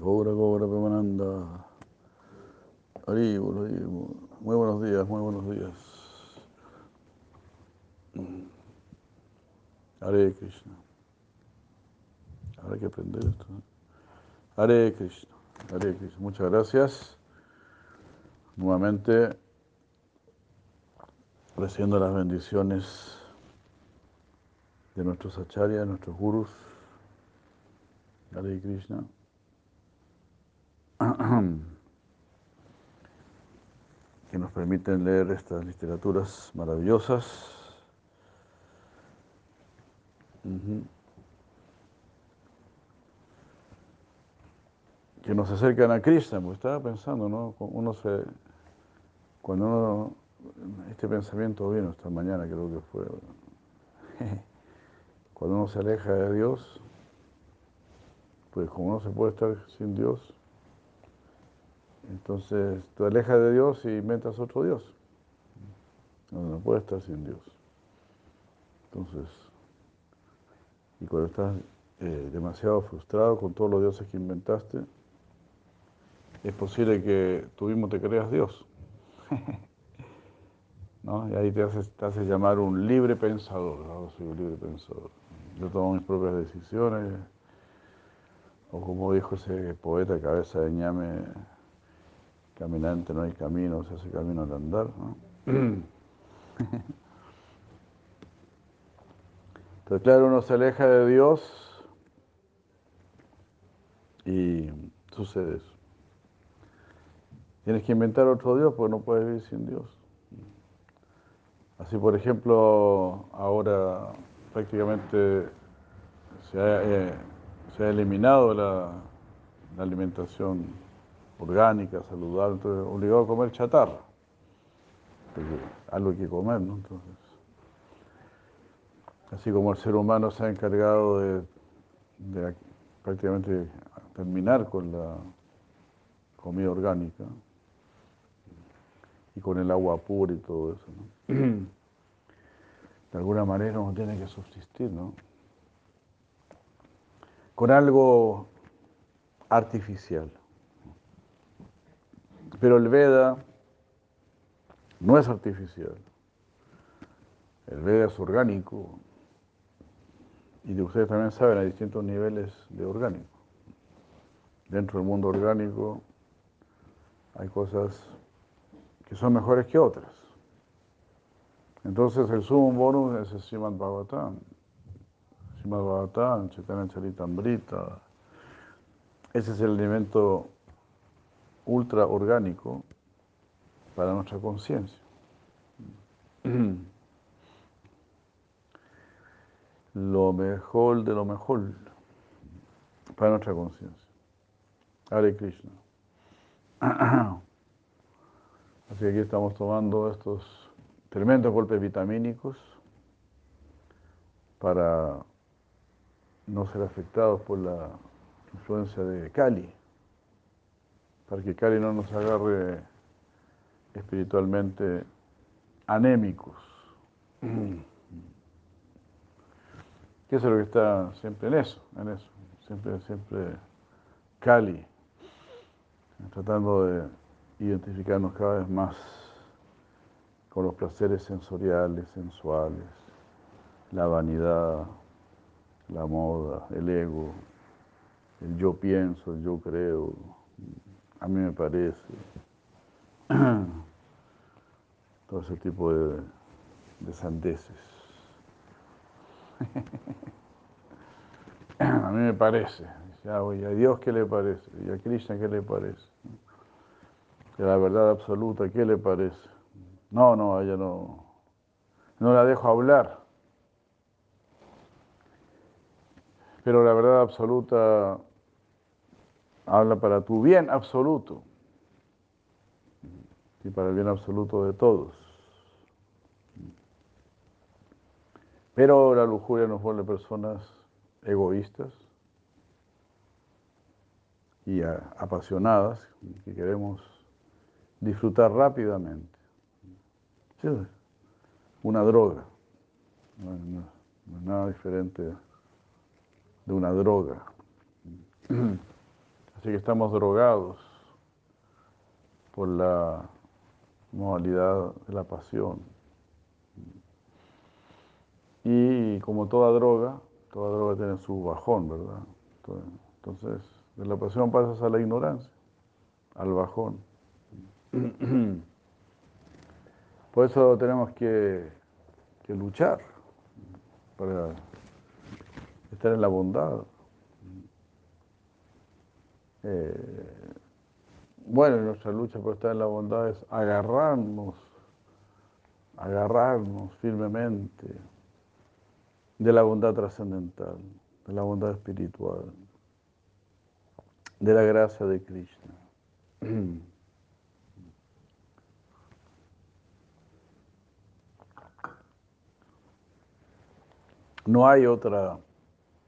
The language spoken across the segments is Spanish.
Gora Gora Pemananda. Muy buenos días, muy buenos días. Hare Krishna. Habrá que aprender esto. ¿no? Hare Krishna. Hare Krishna. Muchas gracias. Nuevamente recibiendo las bendiciones de nuestros acharyas, nuestros gurus. Hare Krishna. Que nos permiten leer estas literaturas maravillosas. Que nos acercan a Krishna, porque estaba pensando, ¿no? Cuando este pensamiento vino esta mañana creo que fue, cuando uno se aleja de Dios, pues como no se puede estar sin Dios, entonces te alejas de Dios y inventas otro Dios. No, no puede estar sin Dios. Entonces, y cuando estás eh, demasiado frustrado con todos los dioses que inventaste, es posible que tú mismo te creas Dios. ¿No? Y ahí te haces, te haces llamar un libre pensador. ¿no? Soy un libre pensador. Yo tomo mis propias decisiones. O como dijo ese poeta, cabeza de ñame, caminante no hay camino, se hace camino al andar. ¿no? Entonces, claro, uno se aleja de Dios y sucede eso. Tienes que inventar otro Dios porque no puedes vivir sin Dios. Así, por ejemplo, ahora prácticamente se ha, eh, eliminado la, alimentación orgánica, saludable, entonces obligado a comer chatarra. Porque algo hay que comer, ¿no? Entonces, así como el ser humano se ha encargado de, de prácticamente terminar con la comida orgánica, y con el agua pura y todo eso. ¿no? De alguna manera uno tiene que subsistir, ¿no? Con algo artificial. Pero el Veda no es artificial. El Veda es orgánico. Y de ustedes también saben, hay distintos niveles de orgánico. Dentro del mundo orgánico hay cosas que son mejores que otras. Entonces el sumo bonus es el Srimad Bhagavatam. Srimad Bhagavatam, Chaitanya Charitamrita. Ese es el alimento ultra orgánico para nuestra conciencia. Lo mejor de lo mejor para nuestra conciencia. Hare Krishna. Así que aquí estamos tomando estos tremendos golpes vitamínicos para no ser afectados por la influencia de Cali, para que Cali no nos agarre espiritualmente anémicos. Que eso es lo que está siempre en eso, en eso, siempre, siempre Cali, tratando de identificarnos cada vez más con los placeres sensoriales, sensuales, la vanidad, la moda, el ego, el yo pienso, el yo creo, a mí me parece, todo ese tipo de, de sandeces. A mí me parece, ya, ¿y a Dios qué le parece? ¿Y a Krishna qué le parece? de la verdad absoluta, ¿qué le parece? No, no, a ella no, no la dejo hablar. Pero la verdad absoluta habla para tu bien absoluto y para el bien absoluto de todos. Pero la lujuria nos vuelve personas egoístas y apasionadas, que queremos disfrutar rápidamente. ¿Sí? Una droga. No, es nada diferente de una droga. Así que estamos drogados por la modalidad de la pasión. Y como toda droga, toda droga tiene su bajón, ¿verdad? Entonces, de la pasión pasas a la ignorancia, al bajón. Por eso tenemos que, luchar para estar en la bondad. Eh, bueno, nuestra lucha por estar en la bondad es agarrarnos, agarrarnos firmemente de la bondad trascendental, de la bondad espiritual, de la gracia de Krishna. No hay otra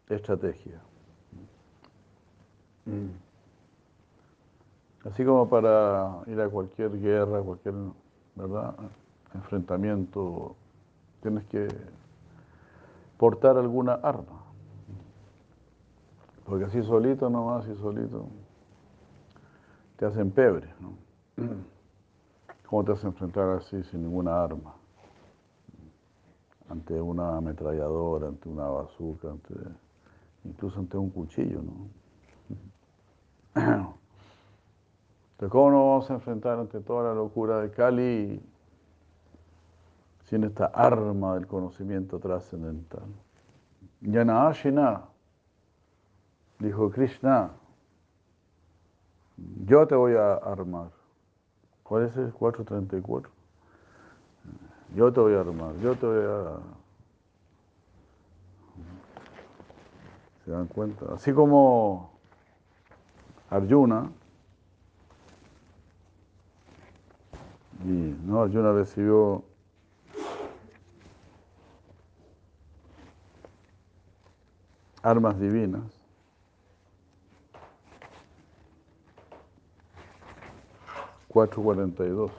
estrategia. Así como para ir a cualquier guerra, cualquier ¿verdad? enfrentamiento, tienes que portar alguna arma. Porque así solito nomás, así solito, te hacen pebre. ¿no? ¿Cómo te a enfrentar así sin ninguna arma? Ante una ametralladora, ante una bazooka, ante, incluso ante un cuchillo, ¿no? Entonces, ¿cómo nos vamos a enfrentar ante toda la locura de Kali sin esta arma del conocimiento trascendental? Yana dijo Krishna, yo te voy a armar. ¿Cuál es el 434? Yo te voy a armar, yo te voy a... ¿Se dan cuenta? Así como Arjuna, y no, Arjuna recibió armas divinas. Cuatro cuarenta y dos.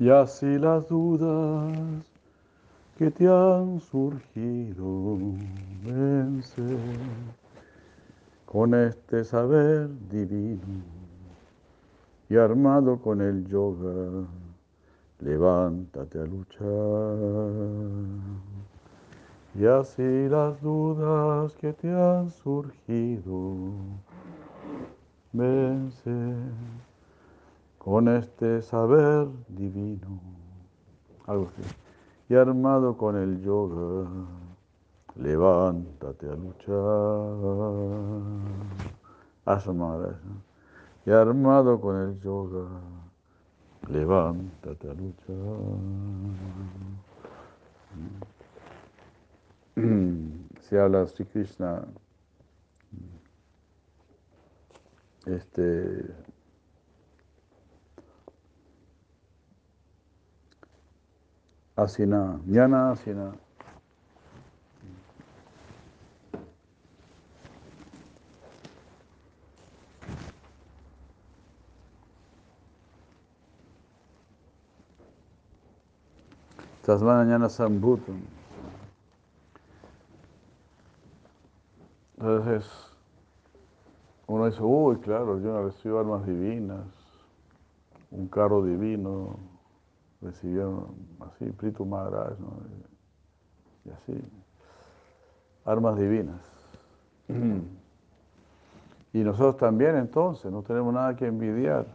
Y así las dudas que te han surgido vence con este saber divino y armado con el yoga, levántate a luchar. Y así las dudas que te han surgido vence con este saber divino. Algo así. Y armado con el yoga, levántate a luchar. Asomar, Y armado con el yoga, levántate a luchar. Se habla Sri Krishna, este, Asina, Jnana Asina. Tasmana Jnana Sambhutam. Entonces, uno dice, uy, claro, yo no recibo armas divinas, un carro divino, recibieron así, Pritu Maharaj, y así, armas divinas. Y nosotros también entonces, no tenemos nada que envidiar.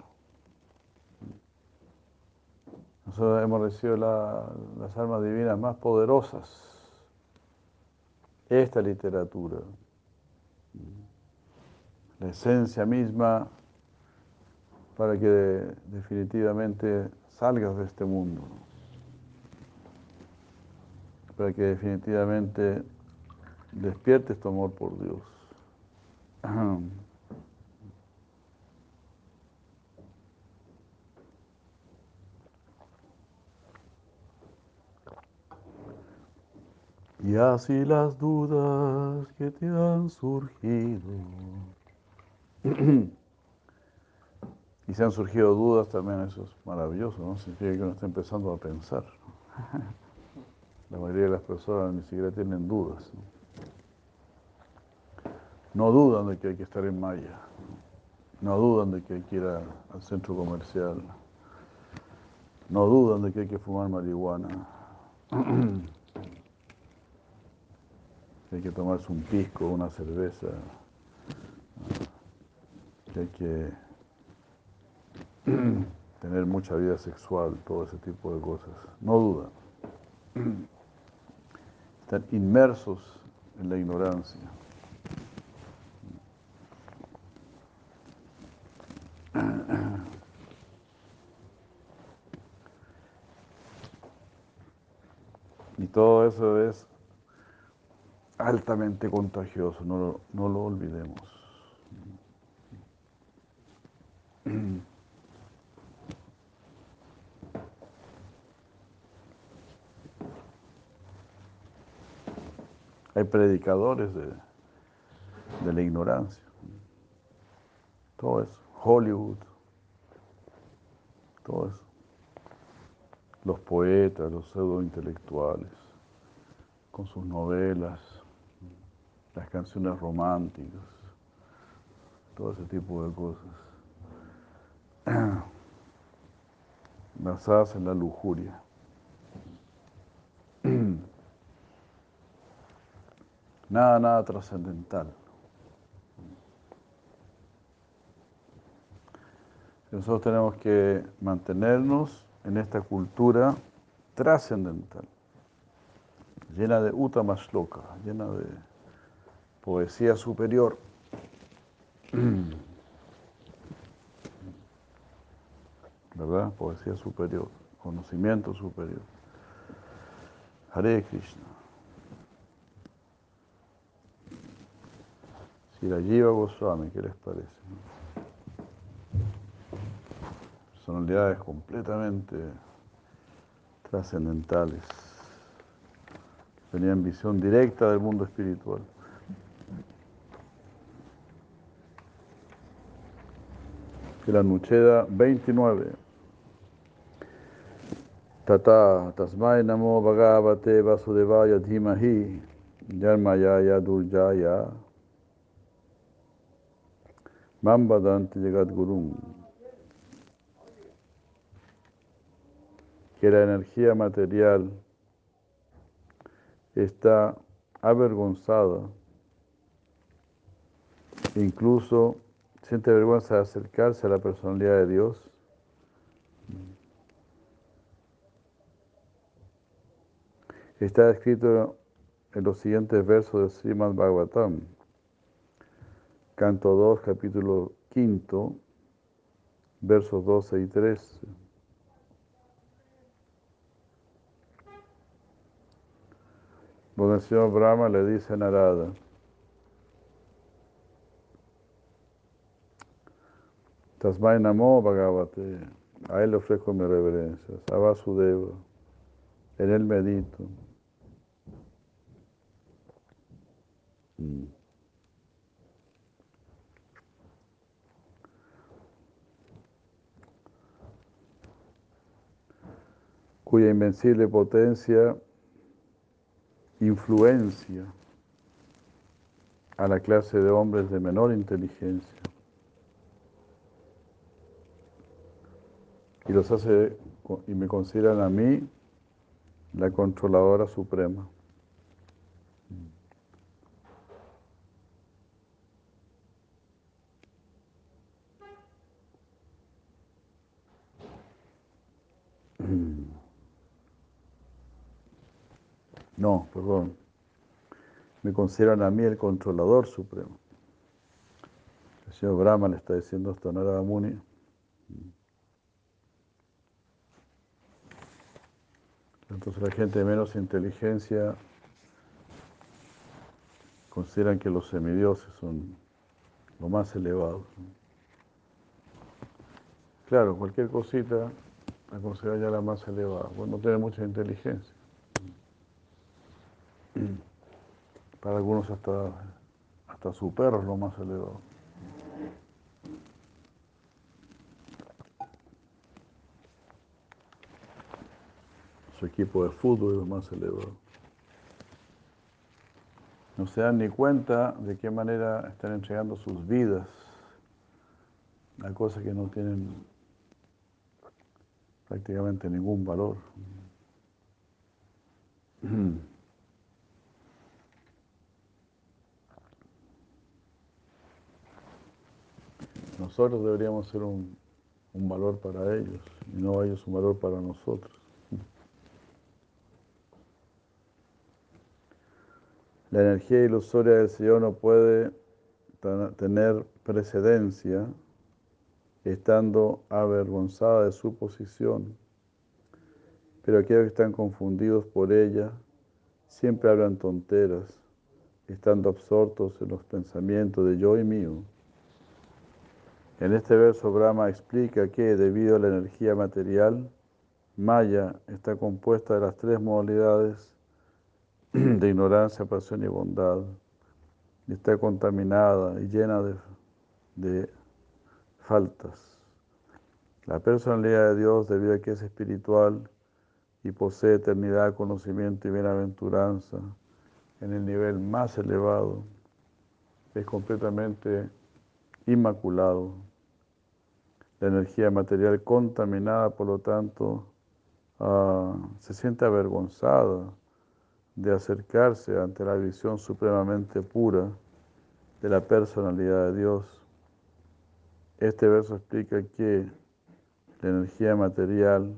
Nosotros hemos recibido las armas divinas más poderosas. Esta literatura, la esencia misma para que definitivamente salgas de este mundo, para que definitivamente despiertes tu amor por Dios. Y así las dudas que te han surgido. y si han surgido dudas también, eso es maravilloso, ¿no? Significa que uno está empezando a pensar. La mayoría de las personas ni siquiera tienen dudas. No, no dudan de que hay que estar en Maya. No dudan de que hay que ir al centro comercial. No dudan de que hay que fumar marihuana. que hay que tomarse un pisco, una cerveza. Que hay que tener mucha vida sexual, todo ese tipo de cosas. No dudan. Están inmersos en la ignorancia. Y todo eso es altamente contagioso, no lo, no lo olvidemos. Predicadores de, la ignorancia. Todo eso. Hollywood. Todo eso. Los poetas, los pseudo intelectuales, con sus novelas, las canciones románticas, todo ese tipo de cosas. Basadas en la lujuria. Nada, nada trascendental. Nosotros tenemos que mantenernos en esta cultura trascendental, llena de utamashloka, llena de poesía superior. ¿Verdad? Poesía superior, conocimiento superior. Hare Krishna. Sirajiva Goswami, ¿qué les parece? Personalidades completamente trascendentales. Tenían visión directa del mundo espiritual. La Nucheda 29. Tata Tasmai Namo Bhagavate Vasudevaya Dhimahi Yarmayaya Durjaya Mambadanti Jagat Gurum. Que la energía material está avergonzada, incluso siente vergüenza de acercarse a la personalidad de Dios. Está escrito en los siguientes versos de Srimad Bhagavatam. Canto 2, capítulo 5, versos 12 y 13. Donde el señor Brahma le dice a Narada, Tasmai Namo Bhagavate, a él le ofrezco mis reverencias, a Vasudeva, en él medito. Mm. Cuya invencible potencia influencia a la clase de hombres de menor inteligencia y los hace y me consideran a mí la controladora suprema. No, perdón. Me consideran a mí el controlador supremo. El señor Brahma le está diciendo esto a Narada Muni. Entonces la gente de menos inteligencia consideran que los semidioses son lo más elevado. Claro, cualquier cosita la considera ya la más elevada, pues no tiene mucha inteligencia. Para algunos hasta, hasta su perro es lo más elevado. Su equipo de fútbol es lo más elevado. No se dan ni cuenta de qué manera están entregando sus vidas a cosas que no tienen prácticamente ningún valor. Nosotros deberíamos ser un, valor para ellos y no ellos un valor para nosotros. La energía ilusoria del Señor no puede tener precedencia estando avergonzada de su posición, pero aquellos que están confundidos por ella siempre hablan tonteras, estando absortos en los pensamientos de yo y mío. En este verso Brahma explica que debido a la energía material, Maya está compuesta de las tres modalidades de ignorancia, pasión y bondad. Está contaminada y llena de, de faltas. La personalidad de Dios, debido a que es espiritual y posee eternidad, conocimiento y bienaventuranza en el nivel más elevado, es completamente inmaculado. La energía material contaminada, por lo tanto, ah, se siente avergonzada de acercarse ante la visión supremamente pura de la personalidad de Dios. Este verso explica que la energía material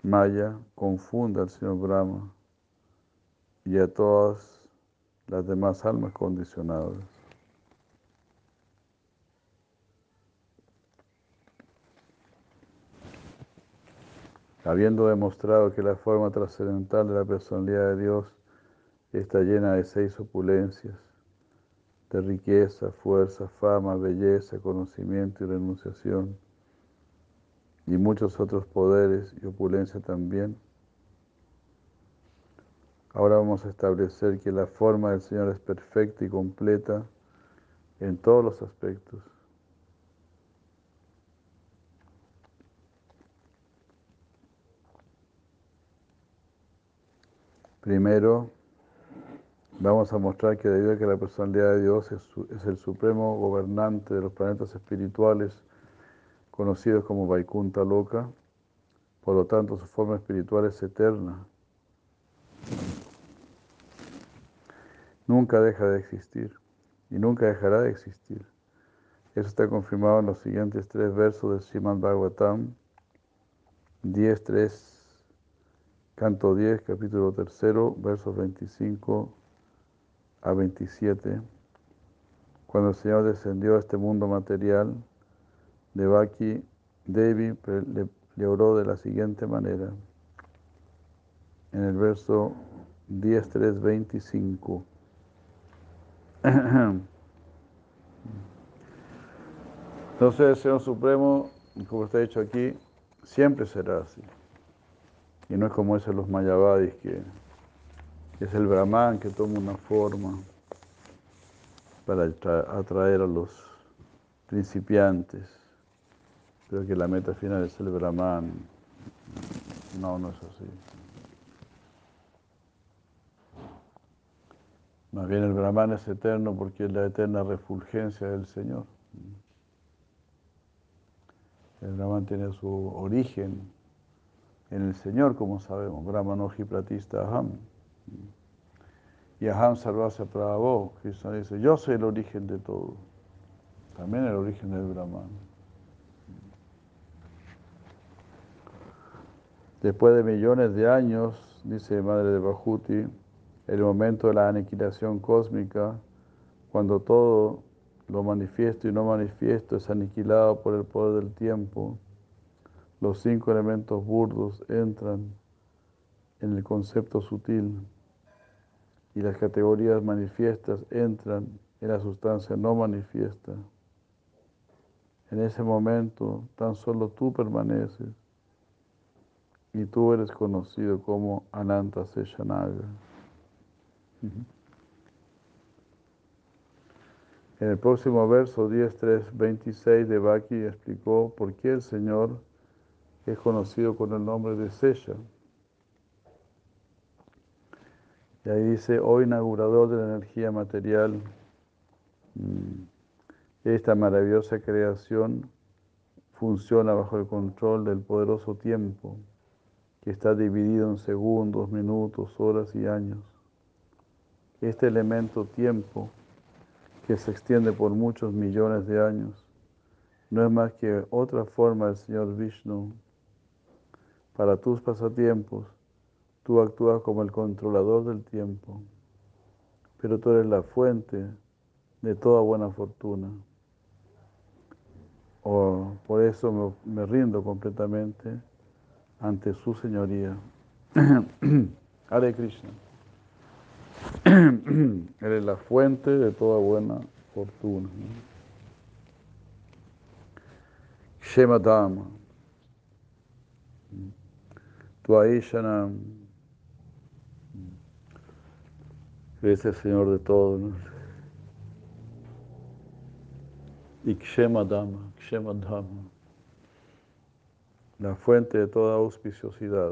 maya confunde al Señor Brahma y a todas las demás almas condicionadas. Habiendo demostrado que la forma trascendental de la personalidad de Dios está llena de seis opulencias, de riqueza, fuerza, fama, belleza, conocimiento y renunciación, y muchos otros poderes y opulencia también. Ahora vamos a establecer que la forma del Señor es perfecta y completa en todos los aspectos. Primero, vamos a mostrar que debido a que la personalidad de Dios es, el supremo gobernante de los planetas espirituales, conocidos como Vaikunta Loka, por lo tanto su forma espiritual es eterna. Nunca deja de existir y nunca dejará de existir. Eso está confirmado en los siguientes tres versos del Srimad Bhagavatam 10.3 Canto 10, capítulo 3, versos 25 a 27. Cuando el Señor descendió a este mundo material, Devaki Devi le, le oró de la siguiente manera. En el verso 10, 3, 25. Entonces Señor Supremo, como está dicho aquí, siempre será así. Y no es como eso los mayavadis, que es el brahman que toma una forma para atraer a los principiantes, pero que la meta final es el brahman. No, no es así. Más bien el brahman es eterno porque es la eterna refulgencia del Señor. El brahman tiene su origen en el Señor, como sabemos, Brahmanoji Pratista Aham. Y Aham Sarvasya Prabhu, Krishna dice, yo soy el origen de todo. También el origen del Brahman. Después de millones de años, dice Madre de Bajuti, el momento de la aniquilación cósmica, cuando todo lo manifiesto y no manifiesto es aniquilado por el poder del tiempo, los cinco elementos burdos entran en el concepto sutil y las categorías manifiestas entran en la sustancia no manifiesta. En ese momento tan solo tú permaneces y tú eres conocido como Ananta Seshanaga. En el próximo verso 10.3.26 de Baki explicó por qué el Señor es conocido con el nombre de Sella. Y ahí dice, hoy inaugurador de la energía material, mm, esta maravillosa creación funciona bajo el control del poderoso tiempo, que está dividido en segundos, minutos, horas y años. Este elemento tiempo, que se extiende por muchos millones de años, no es más que otra forma del Señor Vishnu. Para tus pasatiempos, tú actúas como el controlador del tiempo, pero tú eres la fuente de toda buena fortuna. O por eso me, rindo completamente ante su señoría. Hare Krishna. Eres la fuente de toda buena fortuna. Shema Tuaishanam. Ese Señor de todo. Y Kshema Dhamma, Kshema Dhamma. La fuente de toda auspiciosidad.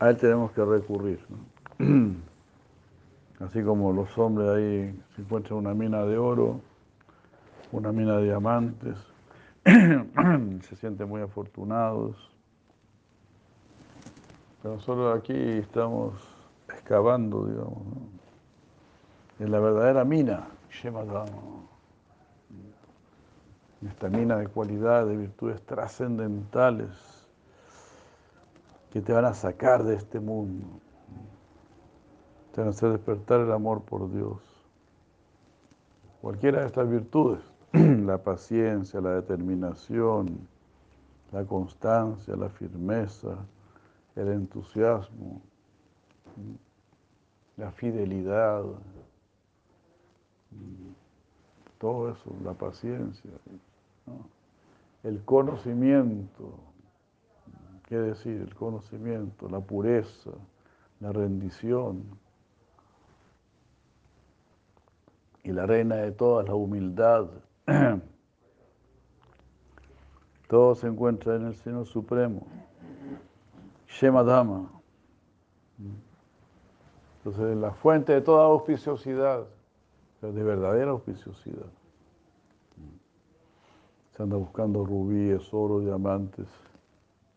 A él tenemos que recurrir. Así como los hombres ahí se encuentran una mina de oro, una mina de diamantes, se sienten muy afortunados. Pero nosotros aquí estamos excavando, digamos, en la verdadera mina, esta mina de cualidad, de virtudes trascendentales que te van a sacar de este mundo te van a hacer despertar el amor por Dios. Cualquiera de estas virtudes, la paciencia, la determinación, la constancia, la firmeza, el entusiasmo, la fidelidad, todo eso, la paciencia, el conocimiento, ¿qué decir? El conocimiento, la pureza, la rendición y la reina de todas, la humildad. Todo se encuentra en el Señor Supremo. Shema Dhamma. Entonces, la fuente de toda auspiciosidad, de verdadera auspiciosidad. Se anda buscando rubíes, oro, diamantes.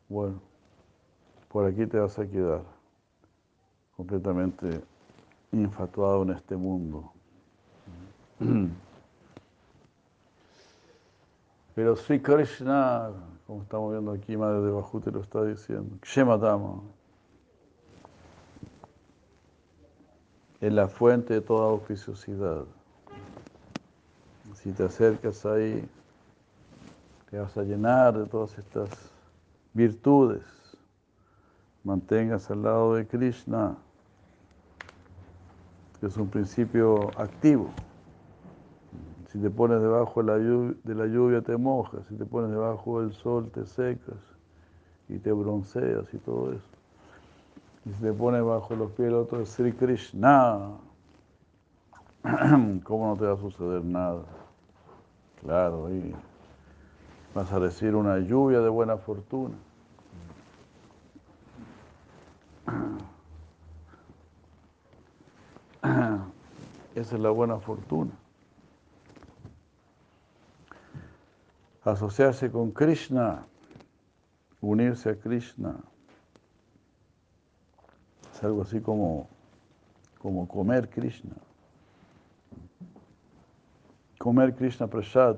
Bueno, por aquí te vas a quedar completamente infatuado en este mundo. Pero Sri Krishna, como estamos viendo aquí, Madre de Bajute lo está diciendo, Kshematama, es la fuente de toda oficiosidad. Si te acercas ahí, te vas a llenar de todas estas virtudes. Mantengas al lado de Krishna, que es un principio activo. Si te pones debajo de la, lluvia, te mojas, si te pones debajo del sol te secas y te bronceas y todo eso. Y si te pones bajo los pies del otro es Sri Krishna, ¿cómo no te va a suceder nada? Claro, ahí vas a recibir una lluvia de buena fortuna. Esa es la buena fortuna. Asociarse con Krishna, unirse a Krishna. Es algo así como, como comer Krishna. Comer Krishna Prasad.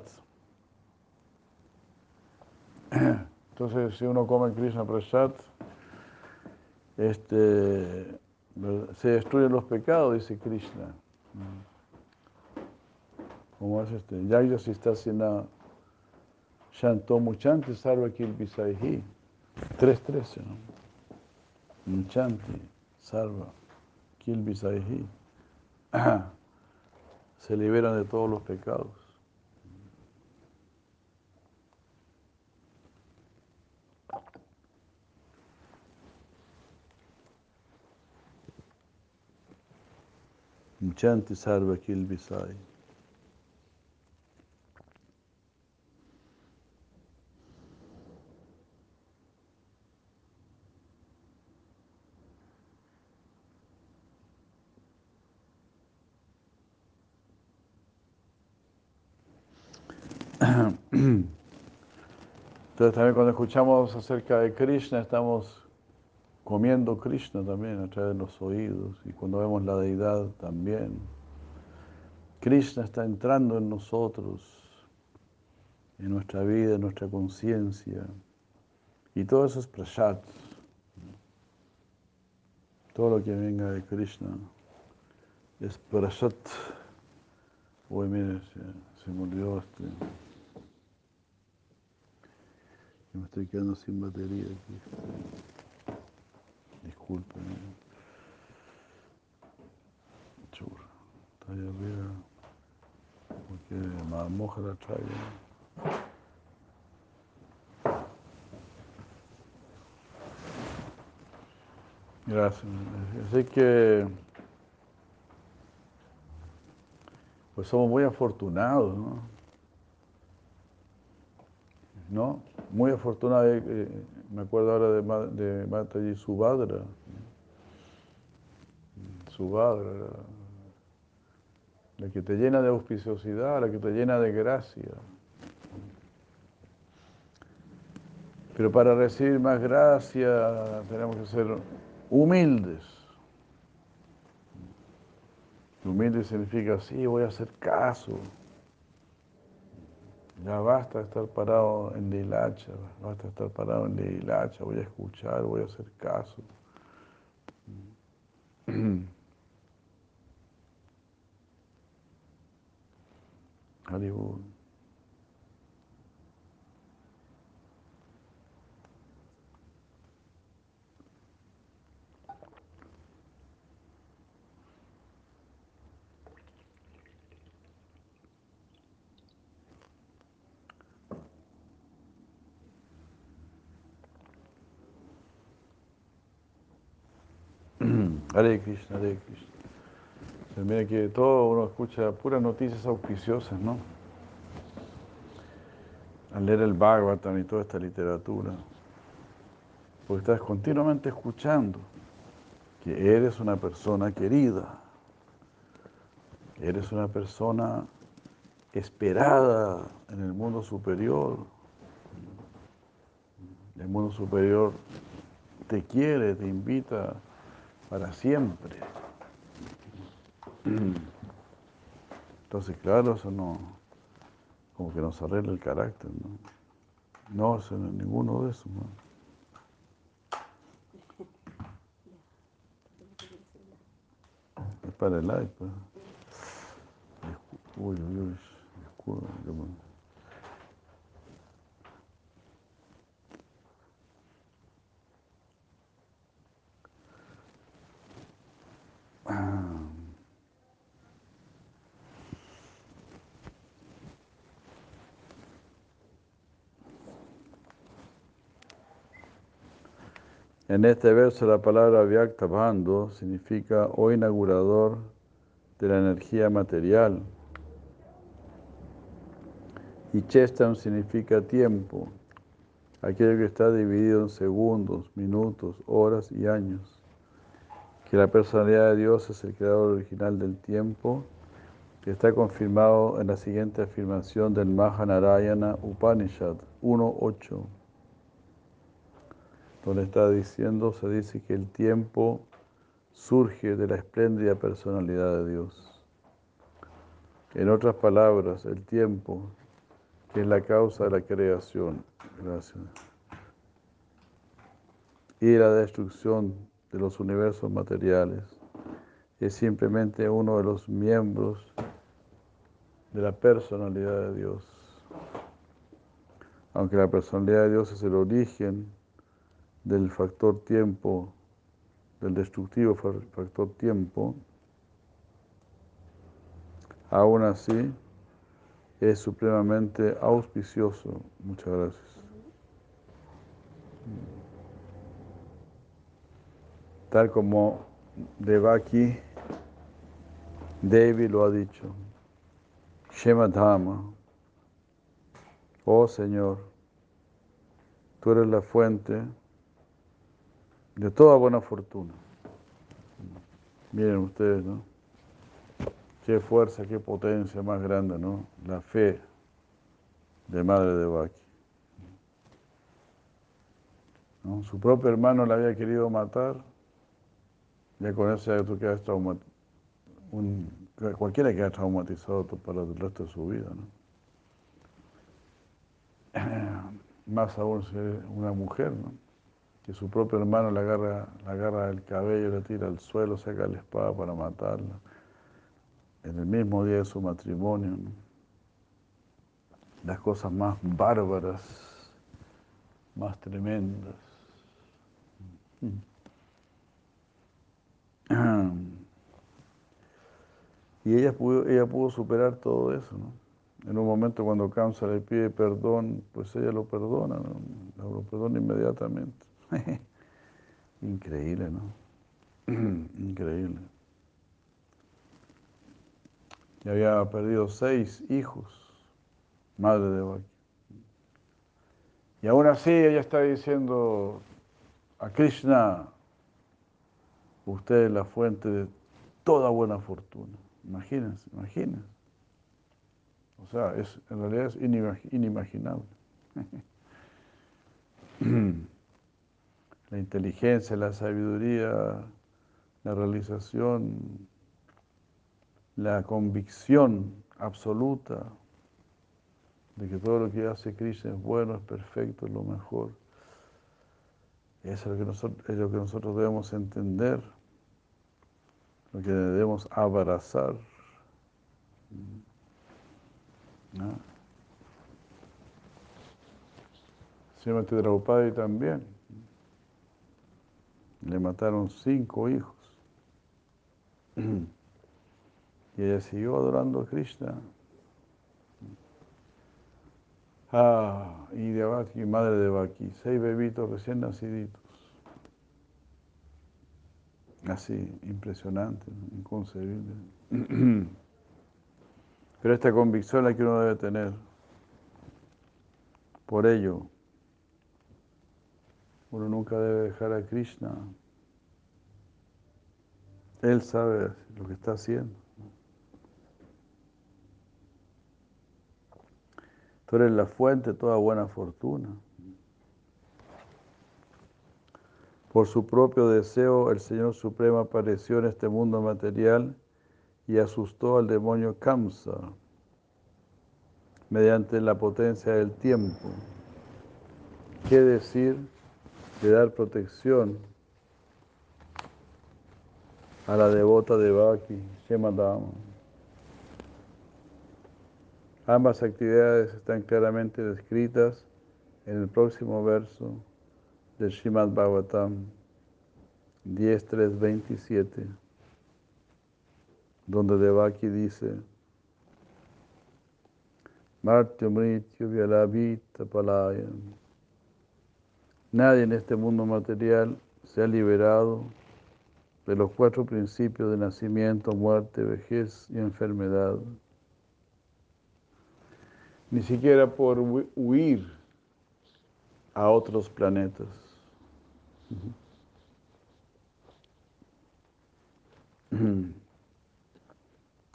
Entonces, si uno come Krishna Prasad, este, se destruyen los pecados, dice Krishna. Como es este, ya si está haciendo Shanto Muchanti Sarva Kilpisaihi. 3.13, ¿no? Muchanti Sarva Kilpisaihi. Se liberan de todos los pecados. Muchanti Sarva Kilpisaihi. Entonces también cuando escuchamos acerca de Krishna estamos comiendo Krishna también a través de los oídos y cuando vemos la deidad también. Krishna está entrando en nosotros, en nuestra vida, en nuestra conciencia y todo eso es prasad. Todo lo que venga de Krishna es prasad. Uy, mire, se, me olvidó este. Me estoy quedando sin batería aquí. Disculpen. Churro. Está ahí arriba. Porque moja la traigo. Gracias. Así que pues somos muy afortunados, ¿no? ¿No? Muy afortunados. Eh, eh, me acuerdo ahora de, de Mataji Subhadra. Subhadra, la que te llena de auspiciosidad, la que te llena de gracia. Pero para recibir más gracia tenemos que ser humildes. Humilde significa, sí, voy a hacer caso. Ya basta de estar parado en la basta de estar parado en la hilacha, voy a escuchar, voy a hacer caso. Hare Krishna, Hare Krishna. mira que todo uno escucha puras noticias auspiciosas, ¿no? Al leer el Bhagavatam y toda esta literatura. Porque estás continuamente escuchando que eres una persona querida, eres una persona esperada en el mundo superior. El mundo superior te quiere, te invita para siempre. Entonces, claro, eso no, como que nos arregla el carácter, ¿no? No, eso no, ninguno de esos, ¿no? Es para el iPad. Uy, uy, uy, En este verso la palabra Vyakta Bando significa o inaugurador de la energía material. Y Chestam significa tiempo, aquello que está dividido en segundos, minutos, horas y años. Que la personalidad de Dios es el creador original del tiempo, que está confirmado en la siguiente afirmación del Mahanarayana Upanishad 1.8 donde está diciendo, se dice que el tiempo surge de la espléndida personalidad de Dios. En otras palabras, el tiempo, que es la causa de la creación, gracias, y la destrucción de los universos materiales, es simplemente uno de los miembros de la personalidad de Dios. Aunque la personalidad de Dios es el origen del factor tiempo, del destructivo factor tiempo, aún así es supremamente auspicioso. Muchas gracias. Tal como Devaki Devi lo ha dicho. Shema Dhamma, oh Señor, tú eres la fuente de toda buena fortuna. Miren ustedes, ¿no? Qué fuerza, qué potencia más grande, ¿no? La fe. de madre de Baki. Su propio hermano la había querido matar, ya con eso ya tú quedas traumatizado. Cualquiera queda traumatizado para el resto de su vida. ¿no? Más aún si una mujer, ¿no? que su propio hermano le agarra, la agarra el cabello, le tira al suelo, saca la espada para matarla. En el mismo día de su matrimonio. Las cosas más bárbaras, más tremendas. Y ella pudo, superar todo eso, ¿no? En un momento cuando Kamsa le pide perdón, pues ella lo perdona, lo perdona inmediatamente. Increíble, ¿no? Increíble. Y había perdido seis hijos, madre de Baki. Y aún así ella está diciendo a Krishna, usted es la fuente de toda buena fortuna. Imagínense, imagínense. O sea, es, en realidad es inimaginable. la inteligencia, la sabiduría, la realización, la convicción absoluta de que todo lo que hace Krishna es bueno, es perfecto, es lo mejor. Eso es lo que nosotros, es lo que nosotros debemos entender, lo que debemos abrazar. ¿No? Srimati Draupadi también. Le mataron cinco hijos. Y ella siguió adorando a Krishna. Ah, y de Baki, madre de Baki, seis bebitos recién naciditos. Así, impresionante, inconcebible. Pero esta convicción es la que uno debe tener. Por ello, uno nunca debe dejar a Krishna. Él sabe lo que está haciendo. Tú eres la fuente de toda buena fortuna. Por su propio deseo, el Señor Supremo apareció en este mundo material y asustó al demonio Kamsa mediante la potencia del tiempo. ¿Qué decir de dar protección a la devota de Baki, Shemadama? Ambas actividades están claramente descritas en el próximo verso del Srimad Bhagavatam 10.3.27, donde Devaki dice, Martyo Mrityu Vyalabhita Palayam. Nadie en este mundo material se ha liberado de los cuatro principios de nacimiento, muerte, vejez y enfermedad ni siquiera por huir a otros planetas.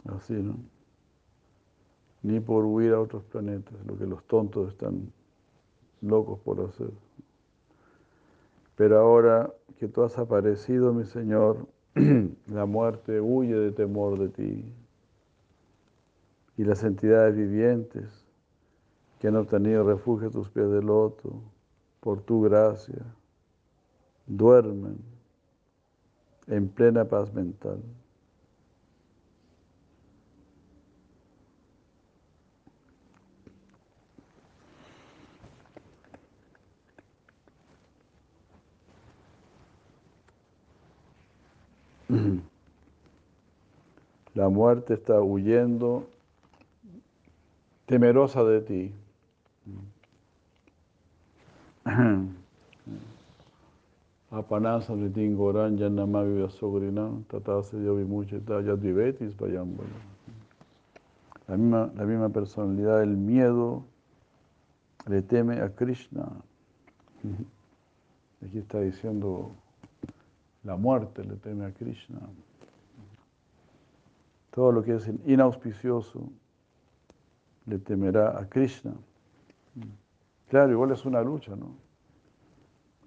Así, ¿no? Ni por huir a otros planetas, lo que los tontos están locos por hacer. Pero ahora que tú has aparecido, mi Señor, la muerte huye de temor de ti. Y las entidades vivientes que han obtenido refugio a tus pies de loto, por tu gracia, duermen en plena paz mental. La muerte está huyendo, temerosa de ti. Apanasa Vritingoran Yanamavi Vasogrinam Tatase Yovimuchita Yadvivetis Vayambala. La misma, la misma personalidad del miedo le teme a Krishna. Aquí está diciendo la muerte le teme a Krishna. Todo lo que es inauspicioso le temerá a Krishna. Claro, igual es una lucha, ¿no?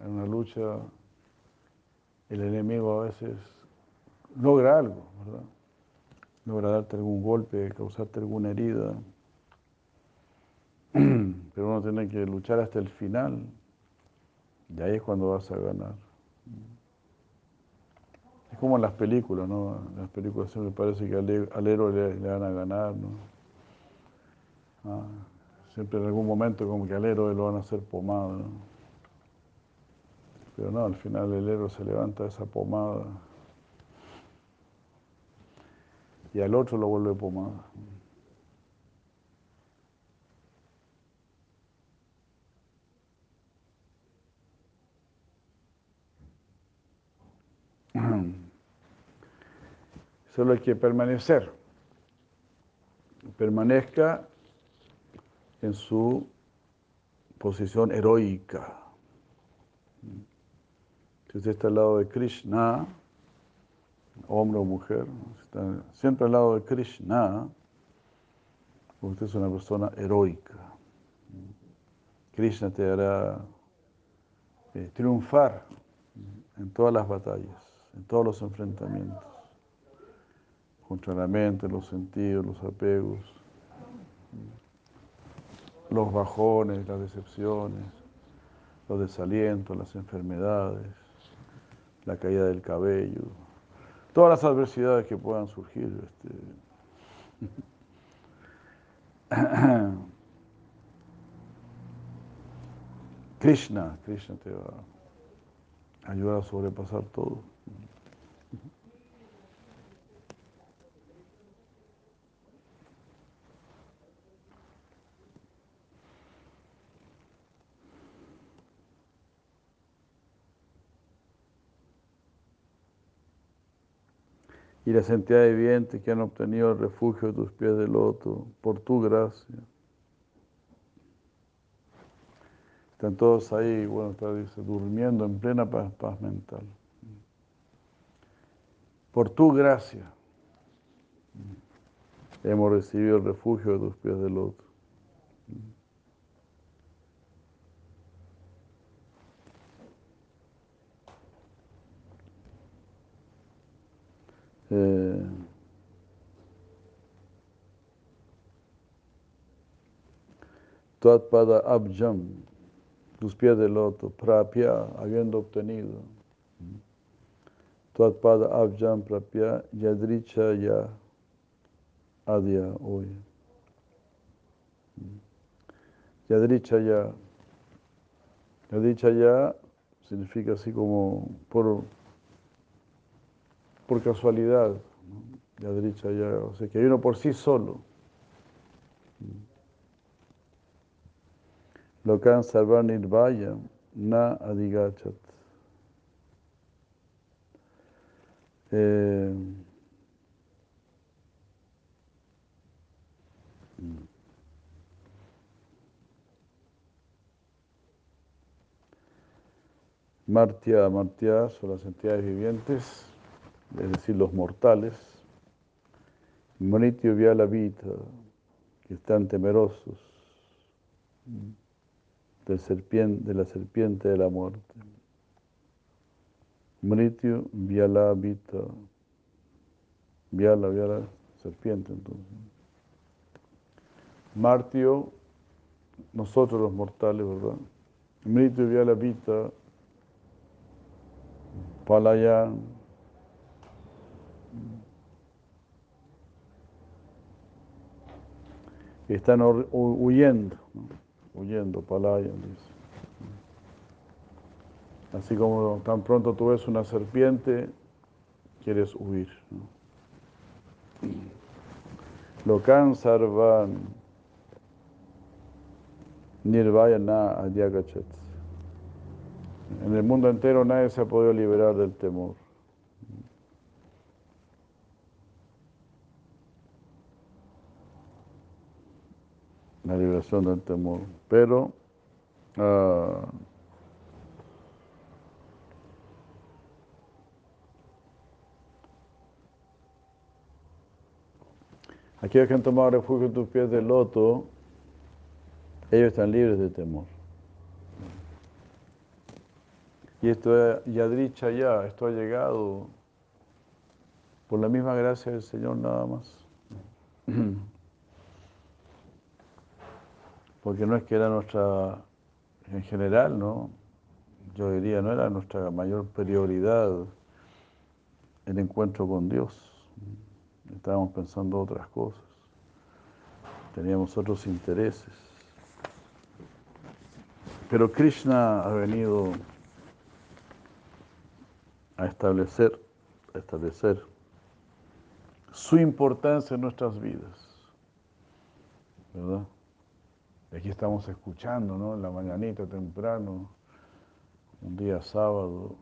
En una lucha el enemigo a veces logra algo, ¿verdad? Logra darte algún golpe, causarte alguna herida. Pero uno tiene que luchar hasta el final. Y ahí es cuando vas a ganar. Es como en las películas, ¿no? En las películas siempre parece que al, héroe le, van a ganar, ¿no? Ah, siempre en algún momento como que al héroe lo van a hacer pomada, ¿no? Pero no, al final el héroe se levanta de esa pomada y al otro lo vuelve pomada. Solo hay que permanecer. Permanezca en su posición heroica. Si usted está al lado de Krishna, hombre o mujer, siempre al lado de Krishna, usted es una persona heroica. Krishna te hará eh, triunfar en todas las batallas, en todos los enfrentamientos contra la mente, los sentidos, los apegos, los bajones, las decepciones, los desalientos, las enfermedades, la caída del cabello, todas las adversidades que puedan surgir. Este. Krishna, Krishna te va a ayudar a sobrepasar todo. Y las entidades vivientes que han obtenido el refugio de tus pies de loto, por tu gracia. Están todos ahí, bueno, está dice, durmiendo en plena paz, paz mental. Por tu gracia hemos recibido el refugio de tus pies de loto. Eh, Abjam, tus pies de loto, Prapya, habiendo obtenido. Tuatpada Abjam Prapya, Yadricha Ya, Adya hoy. Yadricha Ya. Yadricha Ya significa así como por por casualidad, ya derecha ya, o sea, que hay uno por sí solo. Lokan sarva nirvaya na adigachat. Eh, Martia, Martia son las entidades vivientes es decir, los mortales, Mrityu la vida, que están temerosos de, serpiente, de la serpiente de la muerte. Mrityu la Vita, Vyala, la serpiente entonces. Martio, nosotros los mortales, ¿verdad? Mrityu la Vita, Palayan, están huyendo, huyendo, palayan, dice. Así como tan pronto tú ves una serpiente, quieres huir. Lo sarvan nirvayana adyagachat. En el mundo entero nadie se ha podido liberar del temor. la liberación del temor. Pero ah, aquellos que han tomado refugio en tus pies de loto, ellos están libres de temor. Y esto Yadricha ya, esto ha llegado por la misma gracia del Señor nada más. Porque no es que era nuestra, en general, ¿no? Yo diría, no era nuestra mayor prioridad el encuentro con Dios. Estábamos pensando otras cosas. Teníamos otros intereses. Pero Krishna ha venido a establecer, a establecer su importancia en nuestras vidas. ¿Verdad? Aquí estamos escuchando, ¿no? En la mañanita temprano, un día sábado.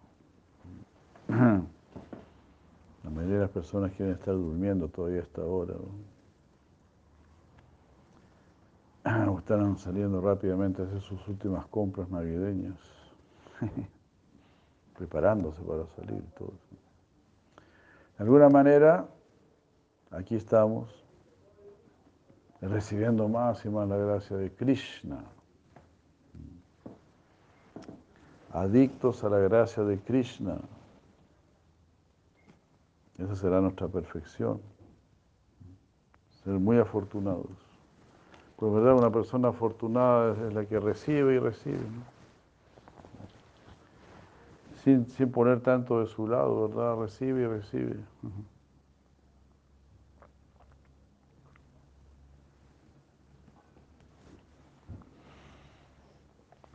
La mayoría de las personas quieren estar durmiendo todavía a esta hora. O están saliendo rápidamente a hacer sus últimas compras navideñas, preparándose para salir. Todo. De alguna manera, aquí estamos recibiendo más y más la gracia de Krishna. Adictos a la gracia de Krishna. Esa será nuestra perfección. Ser muy afortunados. Pues verdad, una persona afortunada es la que recibe y recibe. Sin, sin, poner tanto de su lado, ¿verdad? Recibe y recibe.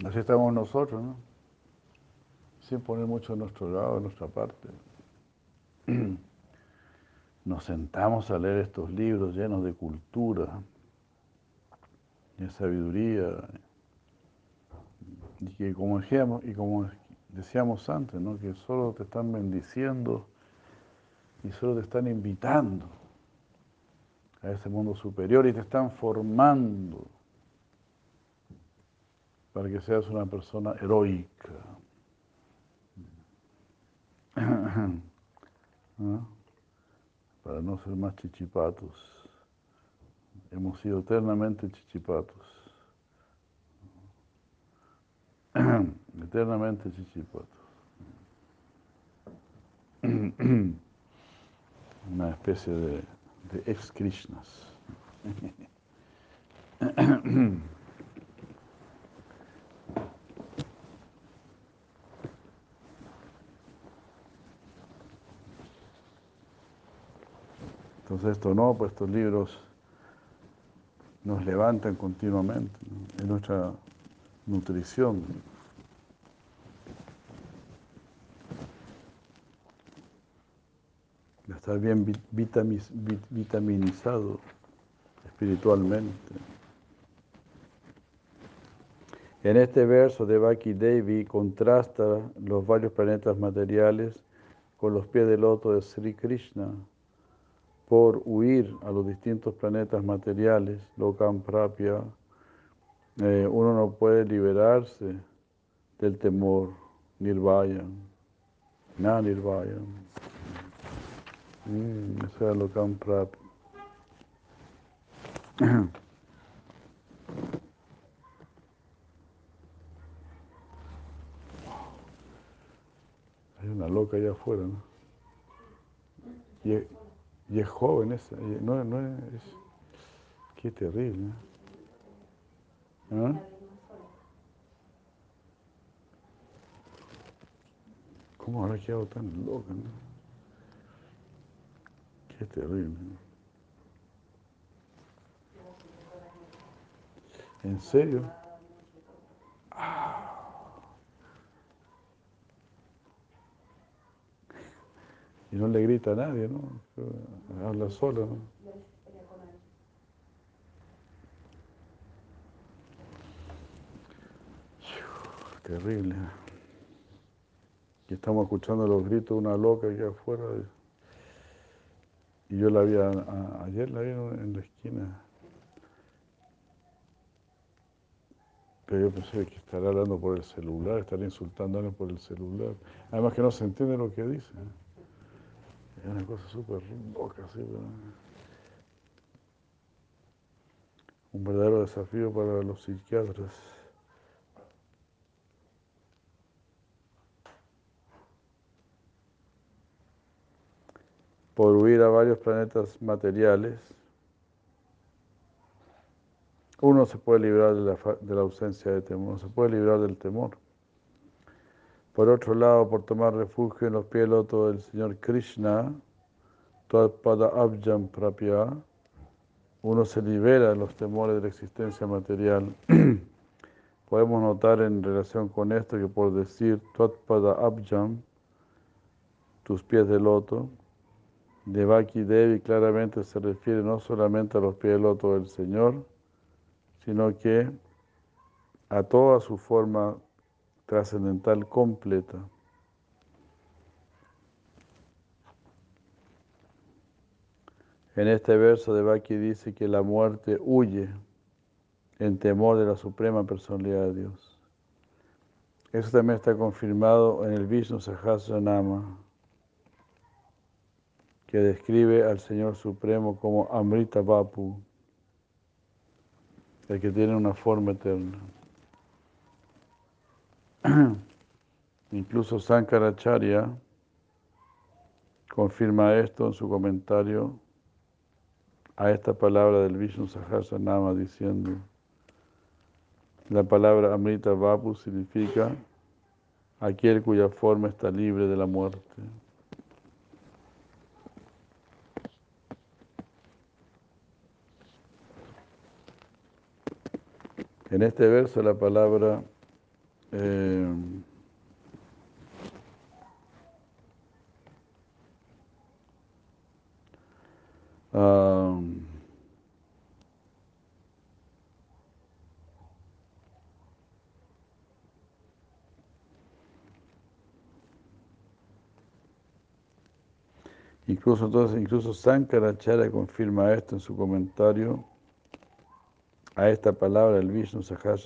Así estamos nosotros, ¿no? Sin poner mucho de nuestro lado, de nuestra parte. Nos sentamos a leer estos libros llenos de cultura, de sabiduría, y que como decíamos, como decíamos antes, ¿no? que solo te están bendiciendo y solo te están invitando a ese mundo superior y te están formando para que seas una persona heroica. Para no ser más chichipatos. Hemos sido eternamente chichipatos. eternamente chichipatos. Una especie de, ex-Krishnas. Entonces esto no, pues estos libros nos levantan continuamente, en nuestra nutrición. Estar bien vitaminizado espiritualmente. En este verso de Baki Devi contrasta los varios planetas materiales con los pies del loto de Sri Krishna por huir a los distintos planetas materiales, Lokam Prapya, eh, uno no puede liberarse del temor, Nirvaya, na Nirvaya. Mm, eso es Lokam Prapya. Hay una loca allá afuera, ¿no? Es joven, es, no, no es, qué terrible. ¿Ah? ¿Cómo habrá quedado tan loca? No? Qué terrible. ¿En serio? Ah. Y no le grita a nadie, ¿no? Habla solo, ¿no? Terrible. Y estamos escuchando los gritos de una loca aquí afuera. Y yo la vi, ayer la vi en la esquina. Pero yo pensé que estará hablando por el celular, estará insultando por el celular. Además que no se entiende lo que dice. Una cosa súper loca, así, un verdadero desafío para los psiquiatras. por huir a varios planetas materiales, uno se puede librar de la, de la ausencia de temor, uno se puede librar del temor. Por otro lado, por tomar refugio en los pies del Señor Krishna, pada Abjam Prapya, uno se libera de los temores de la existencia material. Podemos notar en relación con esto que por decir pada Abjam, tus pies de loto, Devaki Devi claramente se refiere no solamente a los pies de loto del Señor, sino que a toda su forma trascendental completa. En este verso de Baki dice que la muerte huye en temor de la suprema personalidad de Dios. Eso también está confirmado en el Vishnu Sahasranama, que describe al Señor Supremo como Amrita Bapu, el que tiene una forma eterna. Incluso Sankaracharya confirma esto en su comentario a esta palabra del Vishnu Sahasranama diciendo la palabra Amrita Bapu significa aquel cuya forma está libre de la muerte. En este verso la palabra eh, incluso entonces, incluso Sankaracharya confirma esto en su comentario. A esta palabra el Vishnu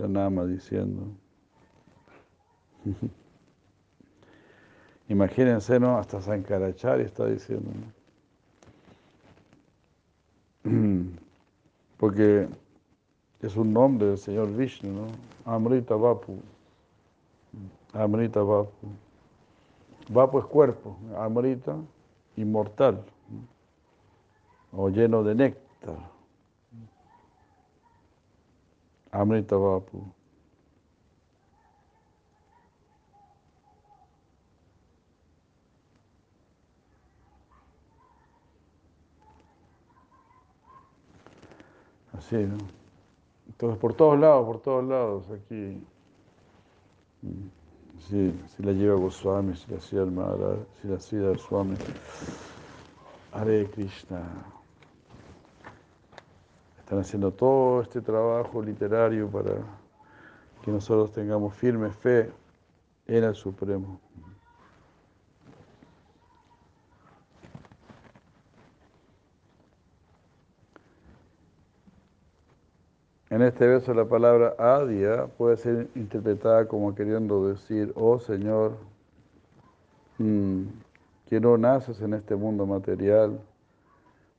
Nama diciendo Imagínense, ¿no? Hasta Sankaracharya está diciendo. Porque es un nombre del Señor Vishnu, ¿no? Amrita Vapu. Amrita Vapu. Vapu es cuerpo, Amrita, inmortal, o lleno de néctar. Amrita Vapu. Sí, ¿no? Entonces, por todos lados, por todos lados, aquí. Sí, si la lleva Goswami, si la hacía el si la el Swami. Hare Krishna. Están haciendo todo este trabajo literario para que nosotros tengamos firme fe en el Supremo. En este verso la palabra adia puede ser interpretada como queriendo decir, oh Señor, mm, que no naces en este mundo material,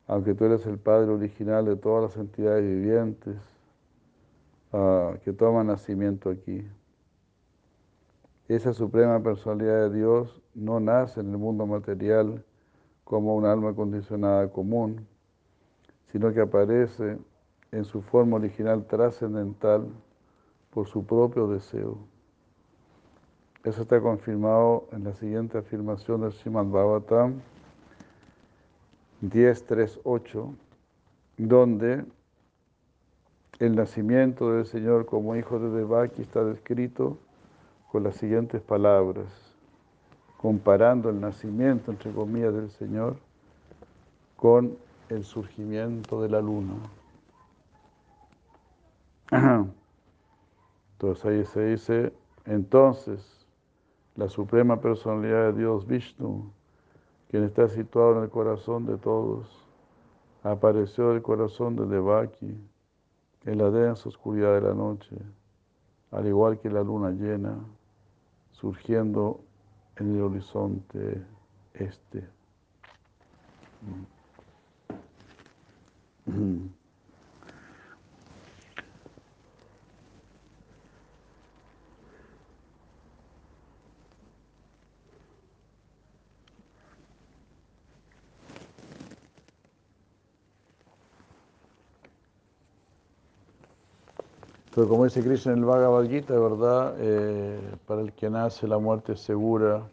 aunque tú eres el Padre original de todas las entidades vivientes ah, que toman nacimiento aquí. Esa suprema personalidad de Dios no nace en el mundo material como un alma condicionada común, sino que aparece en su forma original trascendental por su propio deseo. Eso está confirmado en la siguiente afirmación del Srimad Bhagavatam 10.3.8, donde el nacimiento del Señor como hijo de Devaki está descrito con las siguientes palabras, comparando el nacimiento, entre comillas, del Señor con el surgimiento de la luna. Entonces ahí se dice, entonces, la suprema personalidad de Dios Vishnu, quien está situado en el corazón de todos, apareció del corazón de Devaki en la densa oscuridad de la noche, al igual que la luna llena, surgiendo en el horizonte este. Pero como dice Krishna en el Bhagavad Gita, ¿verdad? Eh, para el que nace la muerte es segura,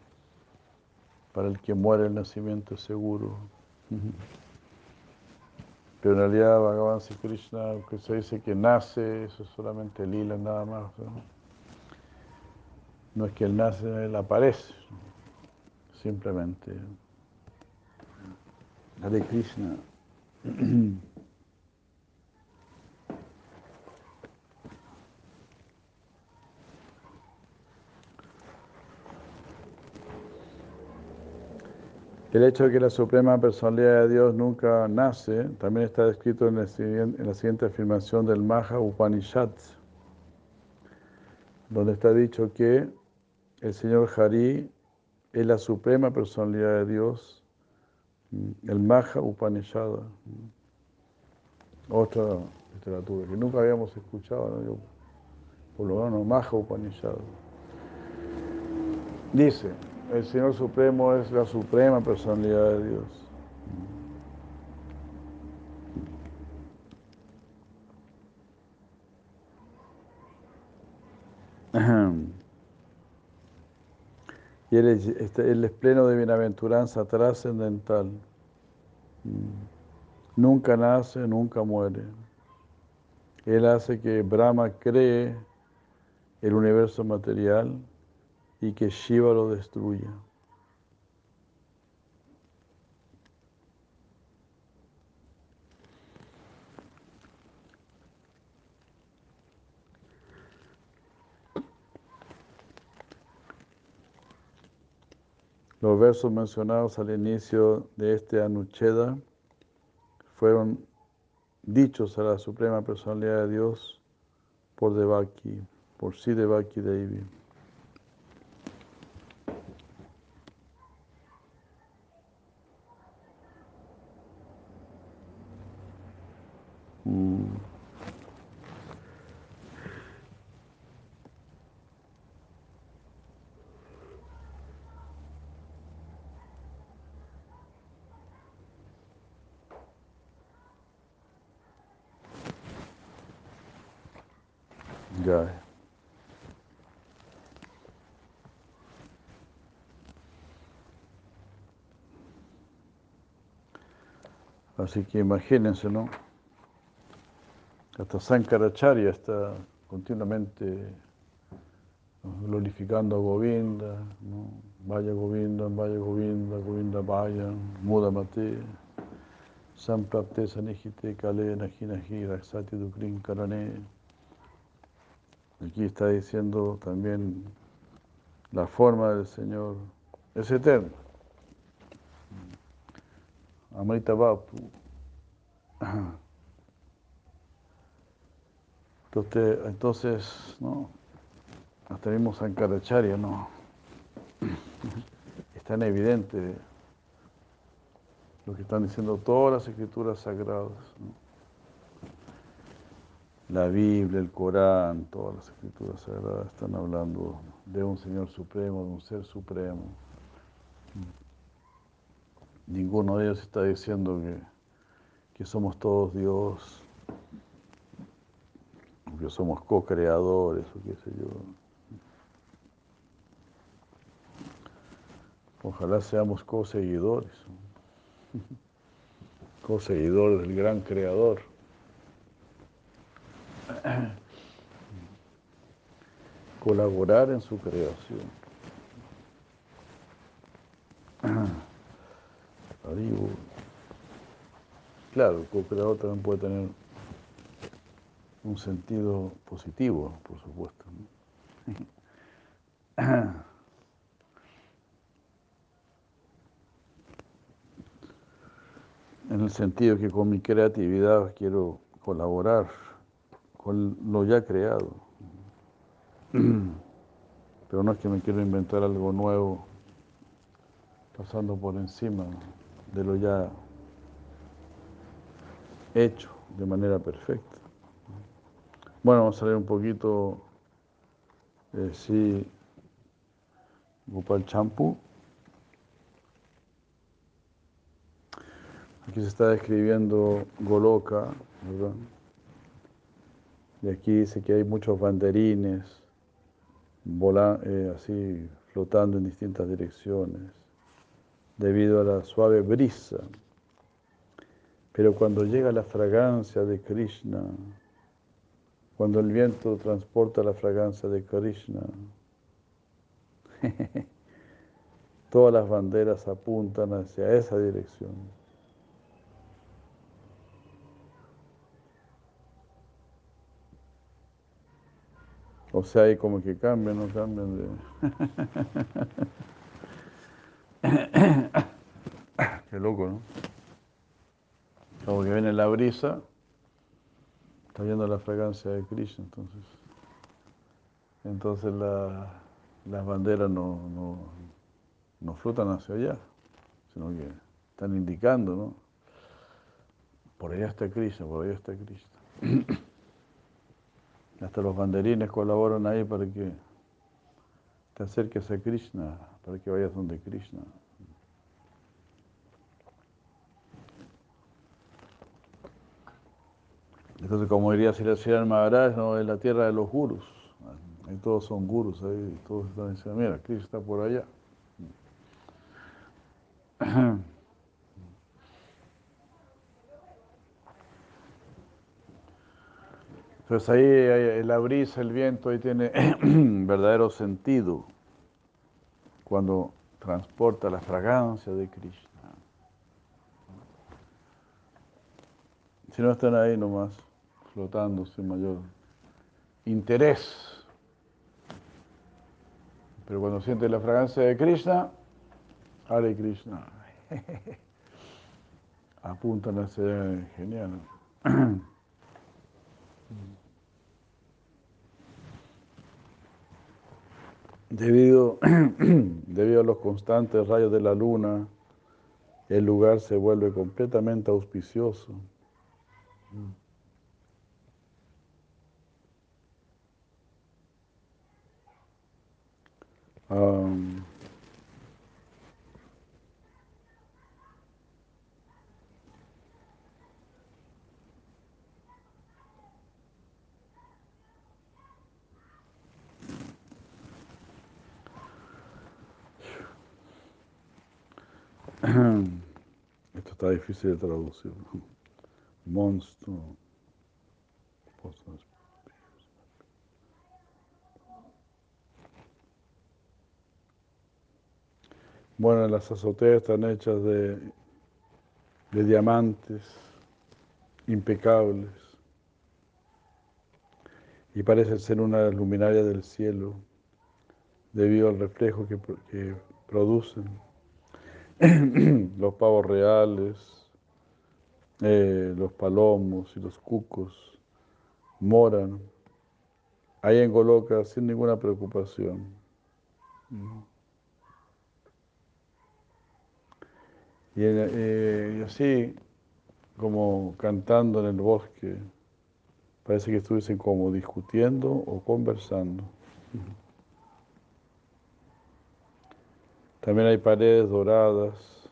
para el que muere el nacimiento es seguro. Pero en realidad Bhagavan Krishna, que se dice que nace, eso es solamente lila nada más. ¿no? es que él nace, él aparece. Simplemente. Hare Krishna. El hecho de que la Suprema Personalidad de Dios nunca nace también está descrito en, la siguiente afirmación del Maha Upanishad, donde está dicho que el Señor Hari es la Suprema Personalidad de Dios, el Maha Upanishad, otra literatura que nunca habíamos escuchado, por lo menos Maha Upanishad. Dice, el Señor Supremo es la suprema personalidad de Dios. Y él es, este, él es pleno de bienaventuranza trascendental. Mm. Nunca nace, nunca muere. Él hace que Brahma cree el universo material y que Shiva lo destruya. Los versos mencionados al inicio de este Anucheda fueron dichos a la Suprema Personalidad de Dios por Devaki, por Si Devaki Devi. Así que imagínense, ¿no? Hasta Sankaracharya está continuamente glorificando a Govinda, ¿no? Vaya Govinda, vaya Govinda, Govinda vaya, Mudamate, Samprapte Sanijite Kale Najinaji Raksati Dukrin Karane. Aquí está diciendo también la forma del Señor es eterna. Amrita Bapu. Entonces, entonces ¿no? hasta mismo Sankaracharya, ¿no? Es tan evidente lo que están diciendo todas las escrituras sagradas. La Biblia, el Corán, todas las escrituras sagradas están hablando de un Señor Supremo, de un Ser Supremo. Ninguno de ellos está diciendo que, que somos todos Dios, que somos co-creadores o qué sé yo. Ojalá seamos co-seguidores, co-seguidores del gran creador. Colaborar en su creación. Claro, el co-creador también puede tener un sentido positivo, por supuesto. En el sentido que con mi creatividad quiero colaborar con lo ya creado. Pero no es que me quiero inventar algo nuevo pasando por encima de lo ya hecho de manera perfecta. Bueno, vamos a leer un poquito, eh, sí, Gopal Champu. Aquí se está describiendo Goloka, ¿verdad? Y aquí dice que hay muchos banderines vola, eh, así flotando en distintas direcciones debido a la suave brisa. Pero cuando llega la fragancia de Krishna, cuando el viento transporta la fragancia de Krishna, todas las banderas apuntan hacia esa dirección. O sea, hay como que cambian, no cambian de... Qué loco, ¿no? Como que viene la brisa, está viendo la fragancia de Krishna, entonces. Entonces las banderas no, no, no flotan hacia allá, sino que están indicando, ¿no? Por allá está Krishna, por allá está Krishna. Hasta los banderines colaboran ahí para que te acerques a Krishna, para que vayas donde Krishna. Entonces, como diría Sri Maharaj, ¿no? es la tierra de los gurus. Ahí todos son gurus, ahí todos están diciendo, mira, Krishna está por allá. Entonces ahí la brisa, el viento, ahí tiene verdadero sentido cuando transporta la fragancia de Krishna. Si no están ahí nomás, flotando sin mayor interés. Pero cuando siente la fragancia de Krishna, Hare Krishna, apuntan a ser genial. Debido, debido a los constantes rayos de la luna, el lugar se vuelve completamente auspicioso. Um, Esto está difícil de traducir. Monstruo. Bueno, las azoteas están hechas de, de diamantes impecables y parecen ser una luminaria del cielo debido al reflejo que, producen. los pavos reales, eh, los palomos y los cucos moran ahí en Goloka sin ninguna preocupación. Eh, y, así, como cantando en el bosque, parece que estuviesen como discutiendo o conversando. También hay paredes doradas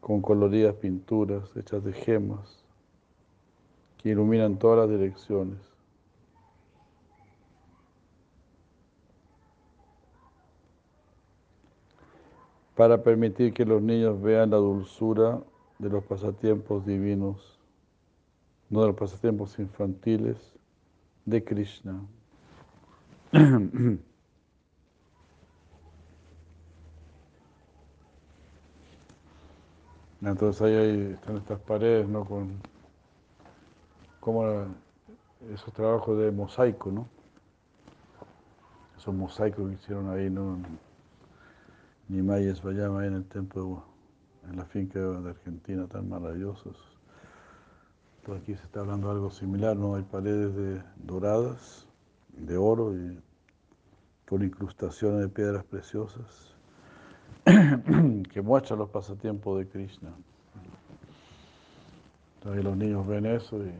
con coloridas pinturas hechas de gemas que iluminan todas las direcciones. Para permitir que los niños vean la dulzura de los pasatiempos divinos, no de los pasatiempos infantiles de Krishna. Entonces ahí están estas paredes, ¿no? Con como esos trabajos de mosaico, ¿no? Esos mosaicos que hicieron ahí, ¿no? Ni Mayes Vayama ahí en el templo, en la finca de Argentina, tan maravillosos. Entonces aquí se está hablando algo similar, ¿no? Hay paredes de, doradas, de oro y con incrustaciones de piedras preciosas. que muestra los pasatiempos de Krishna. Entonces los niños ven eso y,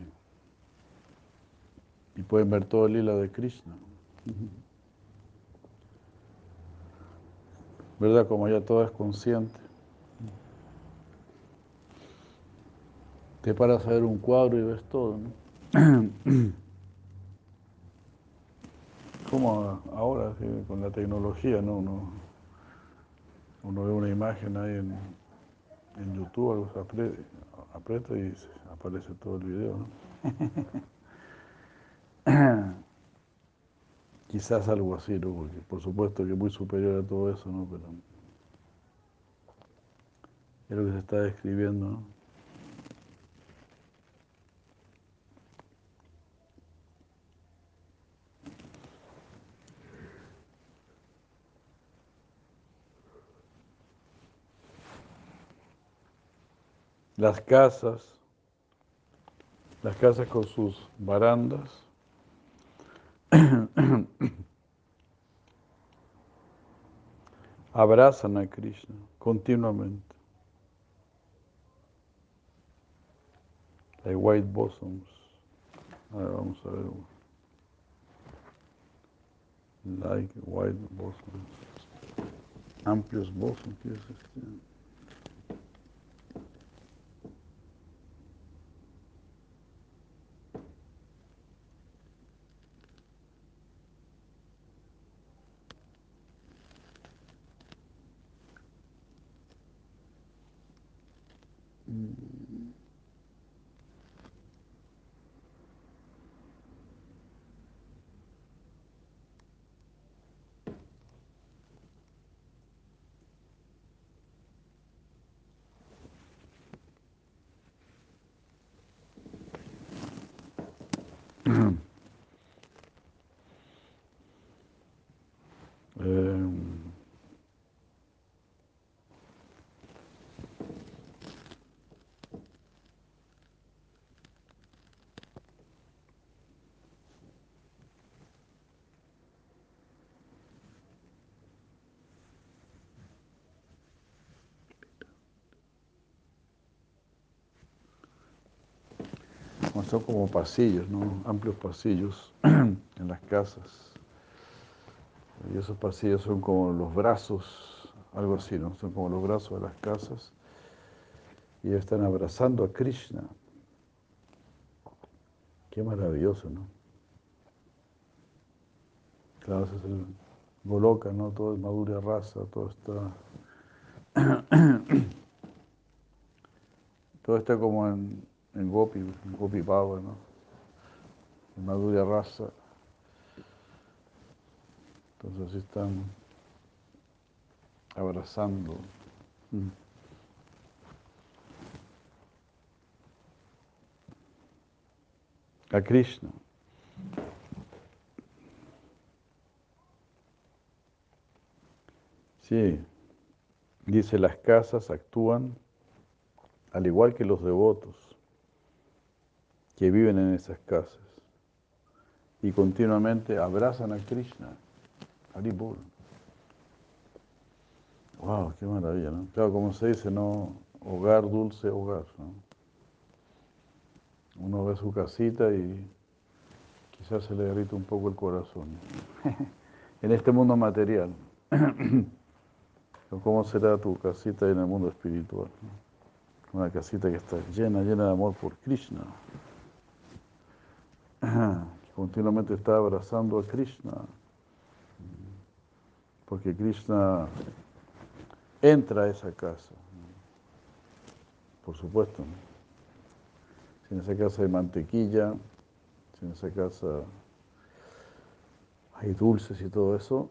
y pueden ver todo el lila de Krishna. ¿Verdad? Como ya todo es consciente. Te paras a ver un cuadro y ves todo, ¿no? como ahora con la tecnología, ¿no? Uno, ve una imagen ahí en, en YouTube, aprieta y aparece todo el video, ¿no? Quizás algo así, ¿no? Porque por supuesto que es muy superior a todo eso, ¿no? Pero es lo que se está describiendo, ¿no? las casas, las casas con sus barandas, abrazan a Krishna continuamente. Hay white bosoms. Ahora vamos a ver. Like white bosoms. Amplios bosoms. ¿qué es este? Mm. Son como pasillos, ¿no? amplios pasillos en las casas. Y esos pasillos son como los brazos, algo así, ¿no? Son como los brazos de las casas. Y están abrazando a Krishna. Qué maravilloso, ¿no? Claro, es el Goloka, ¿no? Todo es madura raza, todo está. todo está como en, en Gopi, en Gopi Baba, ¿no? En Madhurya Rasa. Entonces así están abrazando. Mm. A Krishna. Sí, dice las casas actúan al igual que los devotos que viven en esas casas y continuamente abrazan a Krishna. Haripur. Wow, qué maravilla, ¿no? Claro, como se dice, ¿no? Hogar, dulce hogar, ¿no? Uno ve su casita y quizás se le derrita un poco el corazón. en este mundo material. ¿Cómo será tu casita en el mundo espiritual? Una casita que está llena, llena de amor por Krishna que continuamente está abrazando a Krishna, porque Krishna entra a esa casa, por supuesto. Si en esa casa hay mantequilla, si en esa casa hay dulces y todo eso,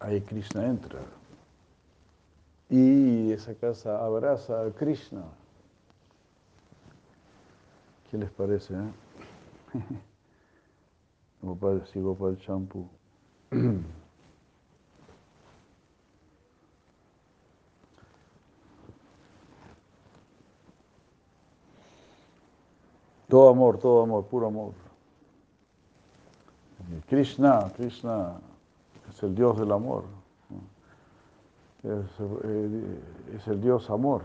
ahí Krishna entra. Y esa casa abraza a Krishna. ¿Qué les parece? Eh? Gopal, sí, Gopal Champu. todo amor, todo amor, puro amor. Krishna, Krishna es el Dios del amor. Es, eh, es, el Dios amor.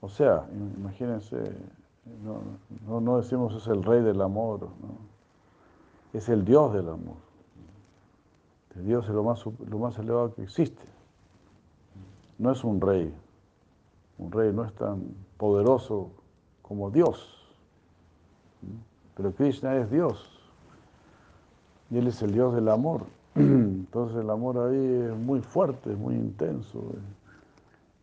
O sea, imagínense, no, no, no, decimos es el rey del amor. ¿no? Es el Dios del amor. El Dios es lo más, lo más elevado que existe. No es un rey. Un rey no es tan poderoso como Dios. Pero Krishna es Dios. Y Él es el Dios del amor. Entonces el amor ahí es muy fuerte, muy intenso,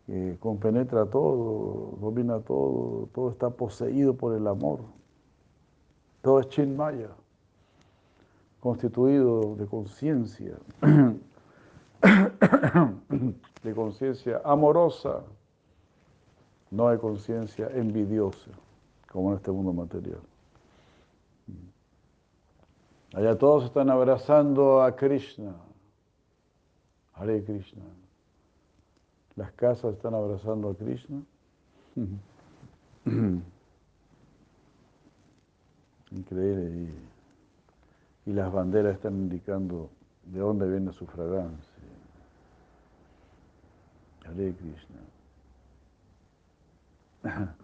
eh, compenetra todo, domina todo, todo está poseído por el amor. Todo es chinmaya, constituido de conciencia, de conciencia amorosa, no de conciencia envidiosa, como en este mundo material. Allá todos están abrazando a Krishna. Hare Krishna. Las casas están abrazando a Krishna. Increíble. Y, las banderas están indicando de dónde viene su fragancia. Hare Krishna.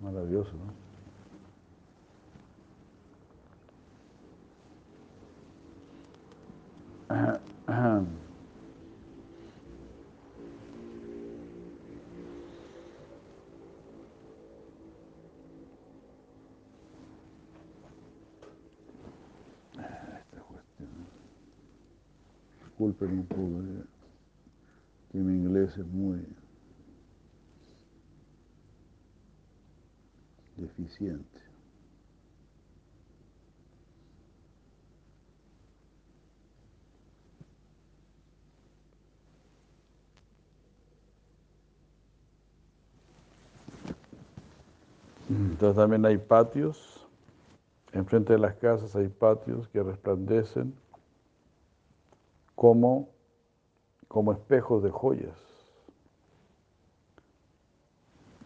Maravilloso, ¿no? Este Disculpen un poco, que mi inglés es muy deficiente. Entonces también hay patios, enfrente de las casas hay patios que resplandecen como, como espejos de joyas,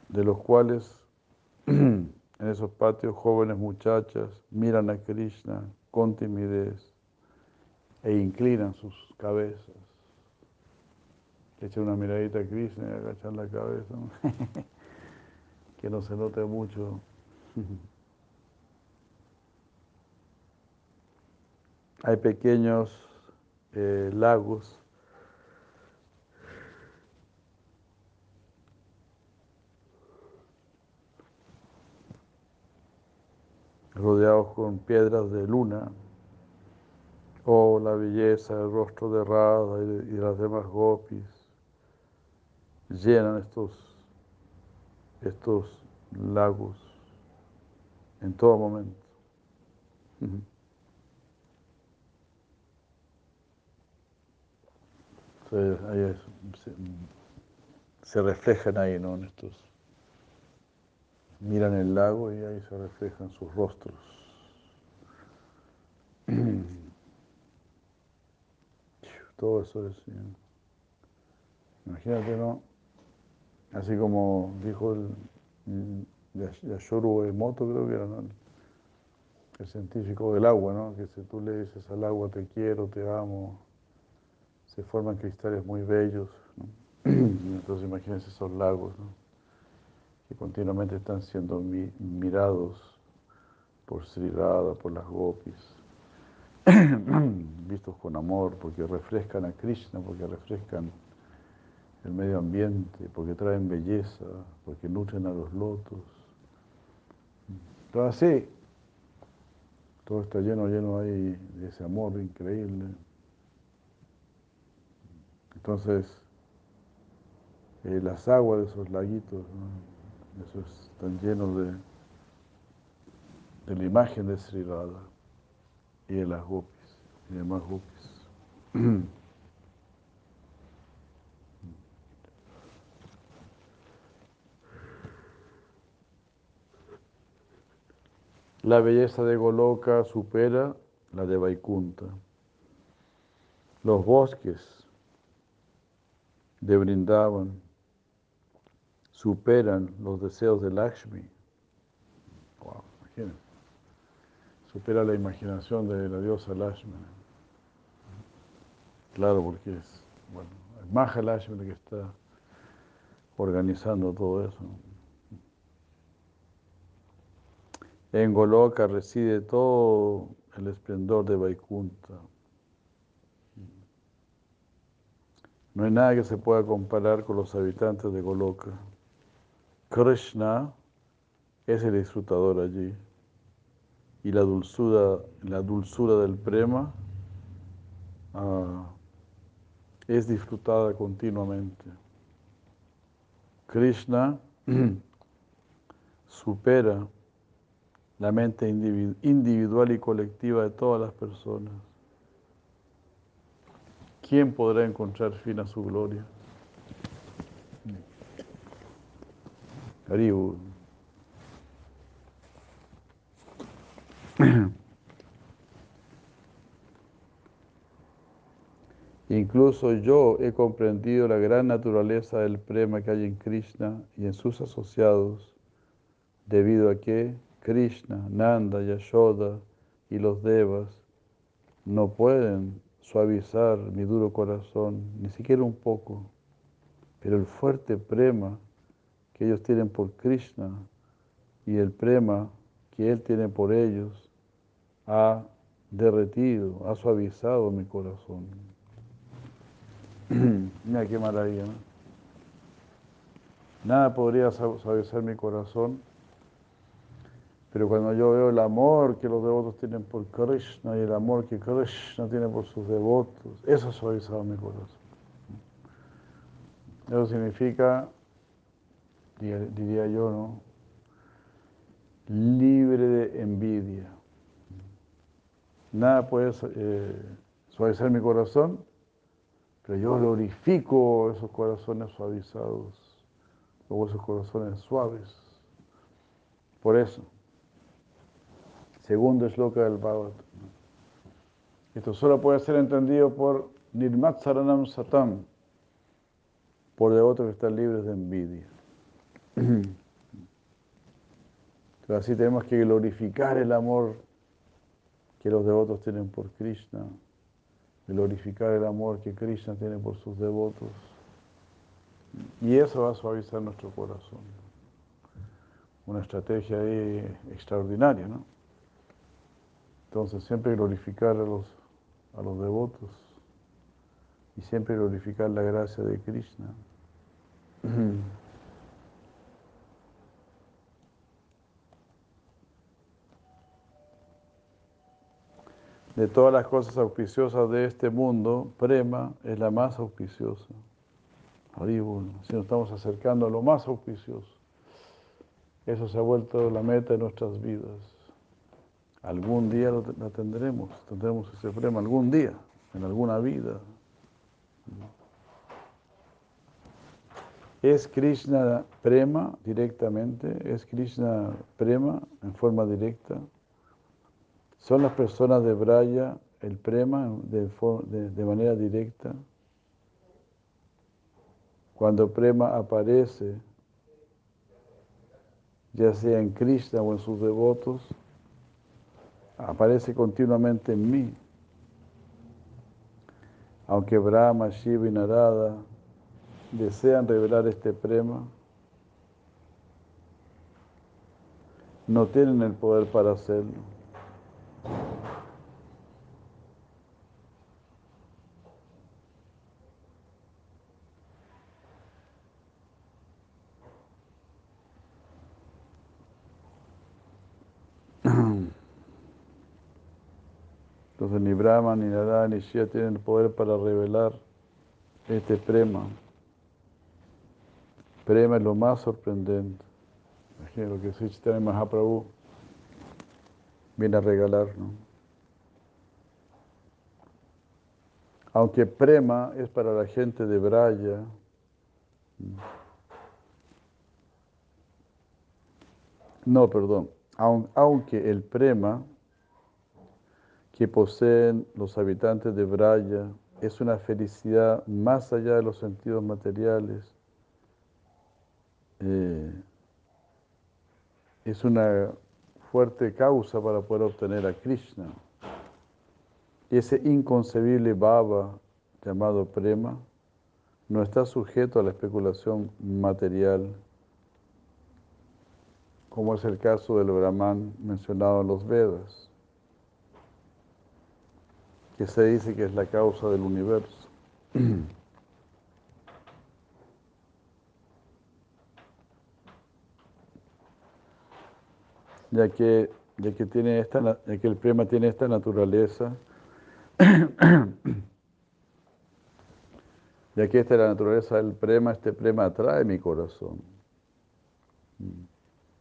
de los cuales en esos patios jóvenes muchachas miran a Krishna con timidez e inclinan sus cabezas. echan una miradita a Krishna y agachan la cabeza. que no se note mucho. Hay pequeños eh, lagos. Rodeados con piedras de luna, o la belleza del rostro de Radha y, y las demás gopis. Llenan estos estos lagos en todo momento. Se, reflejan ahí, ¿no? En estos. Miran el lago y ahí se reflejan sus rostros. Todo eso es. Imagínate, ¿no? Así como dijo el Yashoru Emoto, creo que era el científico del agua, ¿no? que si tú le dices al agua te quiero, te amo, se forman cristales muy bellos. Entonces imagínense esos lagos que continuamente están siendo mirados por Sri Radha, por las gopis, vistos con amor, porque refrescan a Krishna, porque refrescan el medio ambiente, porque traen belleza, porque nutren a los lotos. Todo así, todo está lleno, lleno ahí de ese amor increíble. Entonces, eh, las aguas de esos laguitos, esos están llenos de, de la imagen de Sri Radha y de las gopis y demás gopis. La belleza de Goloka supera la de Vaikunta. Los bosques de Brindavan superan los deseos de Lakshmi. Wow, imagínense. Supera la imaginación de la diosa Lakshmi. Claro, porque es, bueno, es Maha Lakshmi que está organizando todo eso. En Goloka reside todo el esplendor de Vaikunta. No hay nada que se pueda comparar con los habitantes de Goloka. Krishna es el disfrutador allí. y la dulzura, del prema uh, es disfrutada continuamente. Krishna supera la mente individual y colectiva de todas las personas. ¿Quién podrá encontrar fin a su gloria? Haribu. Incluso yo he comprendido la gran naturaleza del prema que hay en Krishna y en sus asociados, debido a que Krishna, Nanda, Yashoda y los devas no pueden suavizar mi duro corazón, ni siquiera un poco, pero el fuerte prema que ellos tienen por Krishna y el prema que él tiene por ellos ha derretido, ha suavizado mi corazón. Mira qué maravilla, ¿no? Nada podría suavizar mi corazón, pero cuando yo veo el amor que los devotos tienen por Krishna y el amor que Krishna tiene por sus devotos, eso ha suavizado mi corazón. Eso significa, diría yo, ¿no? Libre de envidia. Nada puede eh, suavizar mi corazón pero yo glorifico esos corazones suavizados, o esos corazones suaves. Por eso, segundo loca del Bhagavad. Esto solo puede ser entendido por Nirmat Saranam Satam, por devotos que están libres de envidia. Entonces así tenemos que glorificar el amor que los devotos tienen por Krishna glorificar el amor que Krishna tiene por sus devotos. Y eso va a suavizar nuestro corazón. Una estrategia ahí extraordinaria, ¿no? Entonces siempre glorificar a los, a los devotos y siempre glorificar la gracia de Krishna. de todas las cosas auspiciosas de este mundo, Prema es la más auspiciosa. si nos estamos acercando a lo más auspicioso. Eso se ha vuelto la meta de nuestras vidas. Algún día la tendremos, tendremos ese Prema algún día, en alguna vida. ¿Es Krishna Prema directamente? ¿Es Krishna Prema en forma directa? ¿Son las personas de Braya el prema de, manera directa? Cuando prema aparece, ya sea en Krishna o en sus devotos, aparece continuamente en mí. Aunque Brahma, Shiva y Narada desean revelar este prema, no tienen el poder para hacerlo. Ni Brahma, ni Narada, ni Shiva tienen el poder para revelar este prema. Prema es lo más sorprendente. Imagínate lo que Sri Chaitanya Mahaprabhu viene a regalar. ¿no? Aunque prema es para la gente de Braya, no, perdón, aunque el prema que poseen los habitantes de Braya es una felicidad más allá de los sentidos materiales, eh, es una fuerte causa para poder obtener a Krishna. Ese inconcebible baba llamado prema no está sujeto a la especulación material, como es el caso del Brahman mencionado en los Vedas, que se dice que es la causa del universo. ya que ya que, tiene esta, que el prema tiene esta naturaleza, ya que esta es la naturaleza del prema, este prema atrae mi corazón,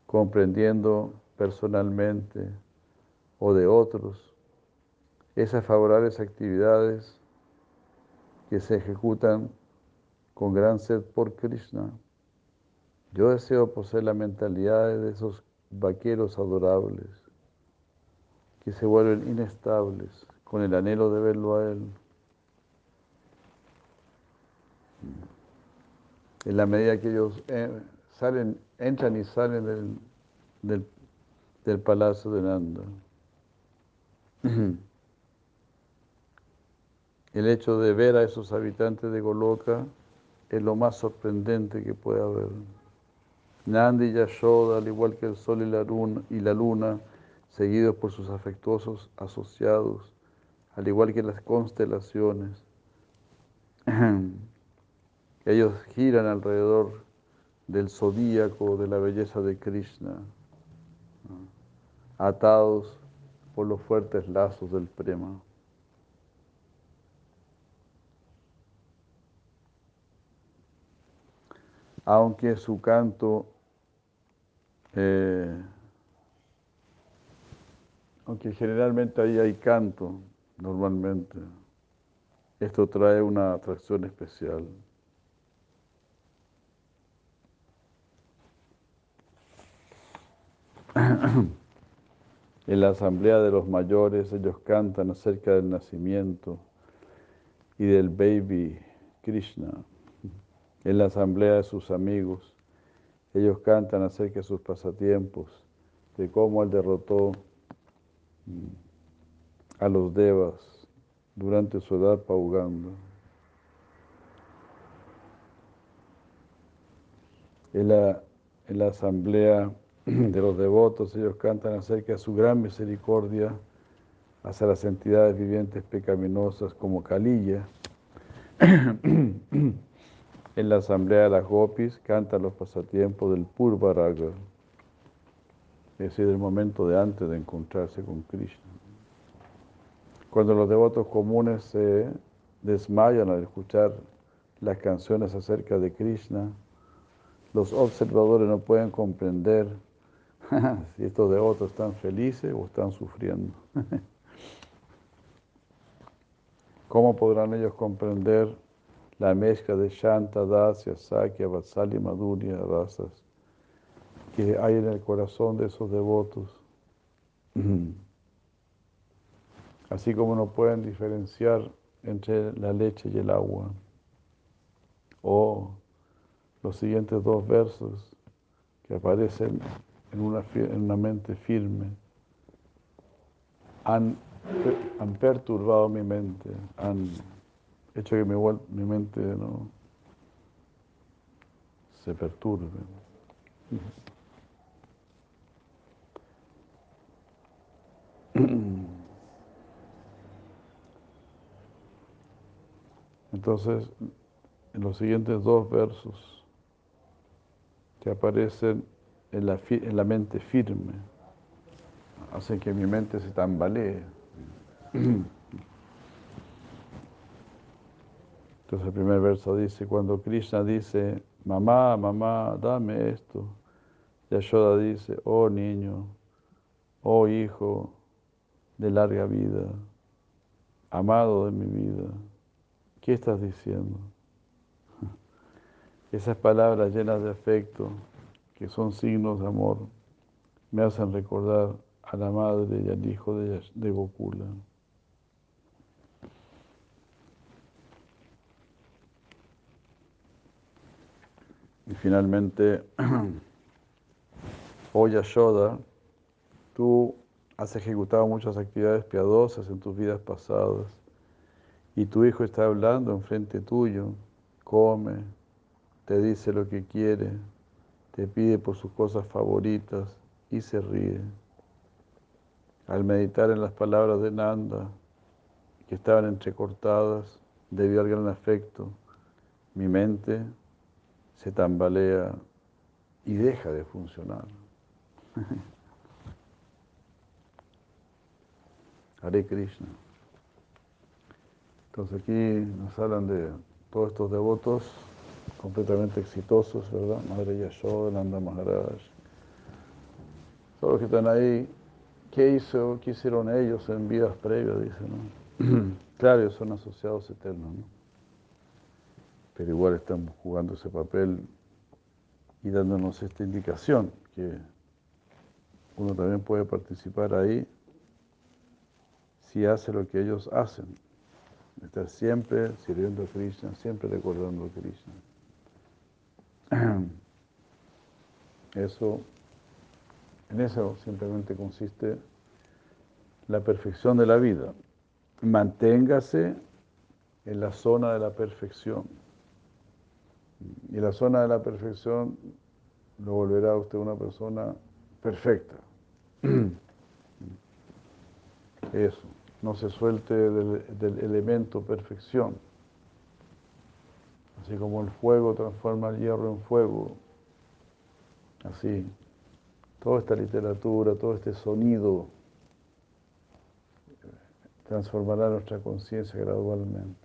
comprendiendo personalmente o de otros esas favorables actividades que se ejecutan con gran sed por Krishna. Yo deseo poseer la mentalidad de esos vaqueros adorables que se vuelven inestables con el anhelo de verlo a Él. En la medida que ellos eh, salen, entran y salen del, del palacio de Nanda. El hecho de ver a esos habitantes de Goloka es lo más sorprendente que puede haber. Nandi y Yashoda, al igual que el sol y la luna, y la luna seguidos por sus afectuosos asociados, al igual que las constelaciones. Ellos giran alrededor del zodíaco de la belleza de Krishna, atados por los fuertes lazos del prema. Aunque su canto eh, aunque generalmente ahí hay canto, normalmente, esto trae una atracción especial. En la asamblea de los mayores ellos cantan acerca del nacimiento y del baby Krishna. En la asamblea de sus amigos ellos cantan acerca de sus pasatiempos, de cómo él derrotó a los devas durante su edad paugando. En la, en la asamblea de los devotos ellos cantan acerca de su gran misericordia hacia las entidades vivientes pecaminosas como Kalilla. en la asamblea de las gopis cantan los pasatiempos del Purvaraga es decir, el momento de antes de encontrarse con Krishna. Cuando los devotos comunes se desmayan al escuchar las canciones acerca de Krishna, los observadores no pueden comprender si estos devotos están felices o están sufriendo. ¿Cómo podrán ellos comprender la mezcla de Shanta, Dasya, Sakya, Vatsali, Madhurya, Rasas? que hay en el corazón de esos devotos. Así como no pueden diferenciar entre la leche y el agua. O los siguientes dos versos que aparecen en una, en una mente firme han, han, perturbado mi mente, han hecho que mi, mi mente no se perturbe. Entonces, en los siguientes dos versos que aparecen en la, en la mente firme, hacen que mi mente se tambalee. Entonces el primer verso dice, cuando Krishna dice, mamá, mamá, dame esto, Yashoda dice, oh niño, oh hijo, de larga vida, amado de mi vida, ¿qué estás diciendo? Esas palabras llenas de afecto, que son signos de amor, me hacen recordar a la madre y al hijo de, de Gokula. Y finalmente, oh Yashoda, tú has ejecutado muchas actividades piadosas en tus vidas pasadas y tu hijo está hablando enfrente tuyo, come, te dice lo que quiere, te pide por sus cosas favoritas y se ríe. Al meditar en las palabras de Nanda, que estaban entrecortadas debido al gran afecto, mi mente se tambalea y deja de funcionar. Hare Krishna. Entonces aquí nos hablan de todos estos devotos completamente exitosos, ¿verdad? Madre Yashoda, Nanda Maharaj. Todos los que están ahí, ¿qué hizo, qué hicieron ellos en vidas previas? Dice, ¿no? claro, ellos son asociados eternos, ¿no? Pero igual están jugando ese papel y dándonos esta indicación que uno también puede participar ahí si hace lo que ellos hacen. Estar siempre sirviendo a Krishna, siempre recordando a Krishna. Eso, en eso simplemente consiste la perfección de la vida. Manténgase en la zona de la perfección. Y la zona de la perfección lo volverá a usted una persona perfecta. Eso, no se suelte del, elemento perfección. Así como el fuego transforma el hierro en fuego, así, toda esta literatura, todo este sonido transformará nuestra conciencia gradualmente.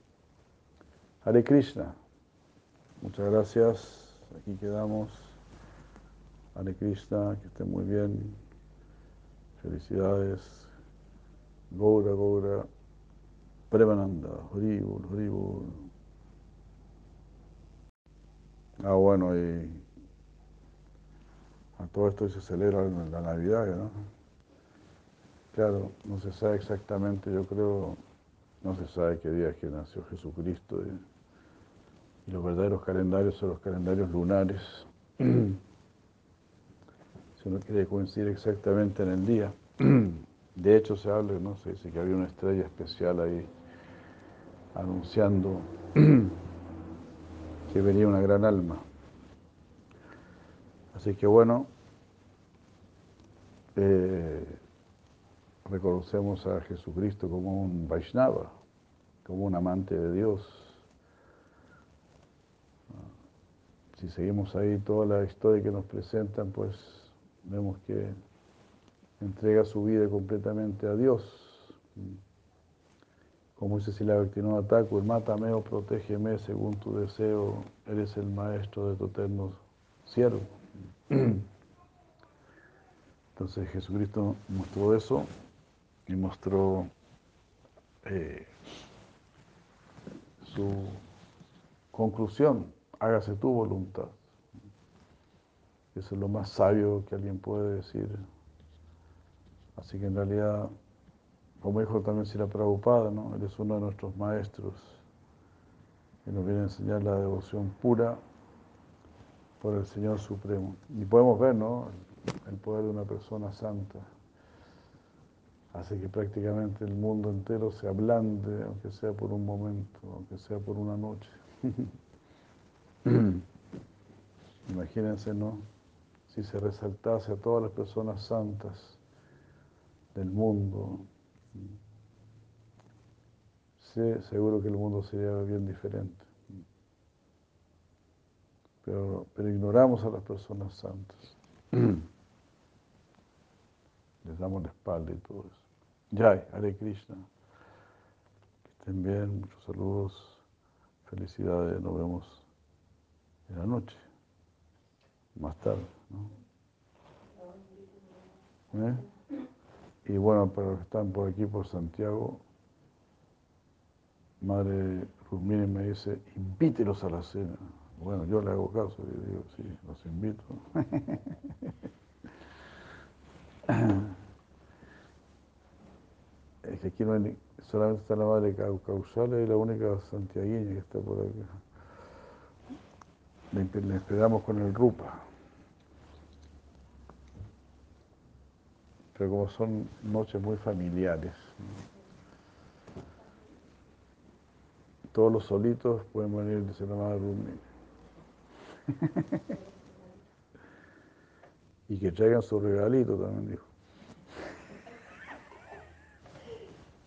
Hare Krishna, muchas gracias, aquí quedamos. Hare Krishna, que esté muy bien. Felicidades. Gaura, Gaura. Premananda, Horibul, Horibul. Ah, bueno, y a todo esto se celebra la Navidad, ¿no? Claro, no se sabe exactamente, yo creo, no se sabe qué día es que nació Jesucristo. Y los verdaderos calendarios son los calendarios lunares. si uno quiere coincidir exactamente en el día. De hecho, se habla, ¿no? Se dice que había una estrella especial ahí anunciando que venía una gran alma. Así que bueno, eh, reconocemos a Jesucristo como un Vaishnava, como un amante de Dios. Si seguimos ahí toda la historia que nos presentan, pues vemos que entrega su vida completamente a Dios. Como dice Sila Bhaktivinoda Thakur, mátame o protégeme según tu deseo, eres el maestro de tu eterno siervo. Entonces Jesucristo mostró eso y mostró eh, su conclusión, hágase tu voluntad. Eso es lo más sabio que alguien puede decir. Así que en realidad, como dijo también Sila Prabhupada, ¿no? Él es uno de nuestros maestros que nos viene a enseñar la devoción pura por el Señor Supremo. Y podemos ver, ¿no? El poder de una persona santa. Hace que prácticamente el mundo entero se ablande, aunque sea por un momento, aunque sea por una noche. Imagínense, ¿no? Si se resaltase a todas las personas santas del mundo, seguro que el mundo sería bien diferente. Pero, pero ignoramos a las personas santas. Les damos la espalda y todo eso. Jai, Hare Krishna. Que estén bien, muchos saludos, felicidades, nos vemos en la noche, más tarde. ¿no? ¿Eh? Y bueno, para los que están por aquí, por Santiago, Madre Rubini me dice, invítelos a la cena. Bueno, yo le hago caso y digo, sí, los invito. es que aquí no hay, solamente está la madre Causal y la única santiagueña que está por acá. Le, esperamos con el Rupa. Pero como son noches muy familiares, todos los solitos pueden venir, la madre Rumi. y que traigan su regalito también, dijo.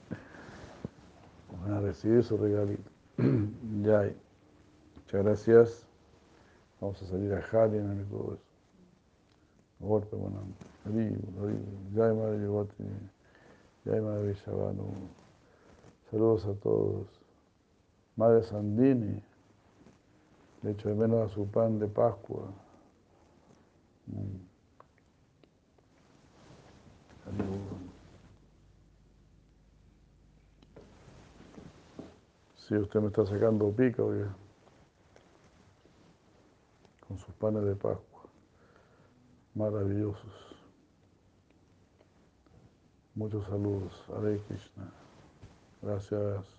Van a recibir su regalito. ya, muchas gracias. Vamos a salir a Harlem y todo eso. Golpe, bueno, Jai Madre Yogati, Jai Madre Shabanu. Saludos a todos. Madre Sandini. De hecho, de menos a su pan de Pascua. Mm. Si usted me está sacando pica, oye, con sus panes de Pascua, maravillosos. Muchos saludos. Hare Krishna. Gracias.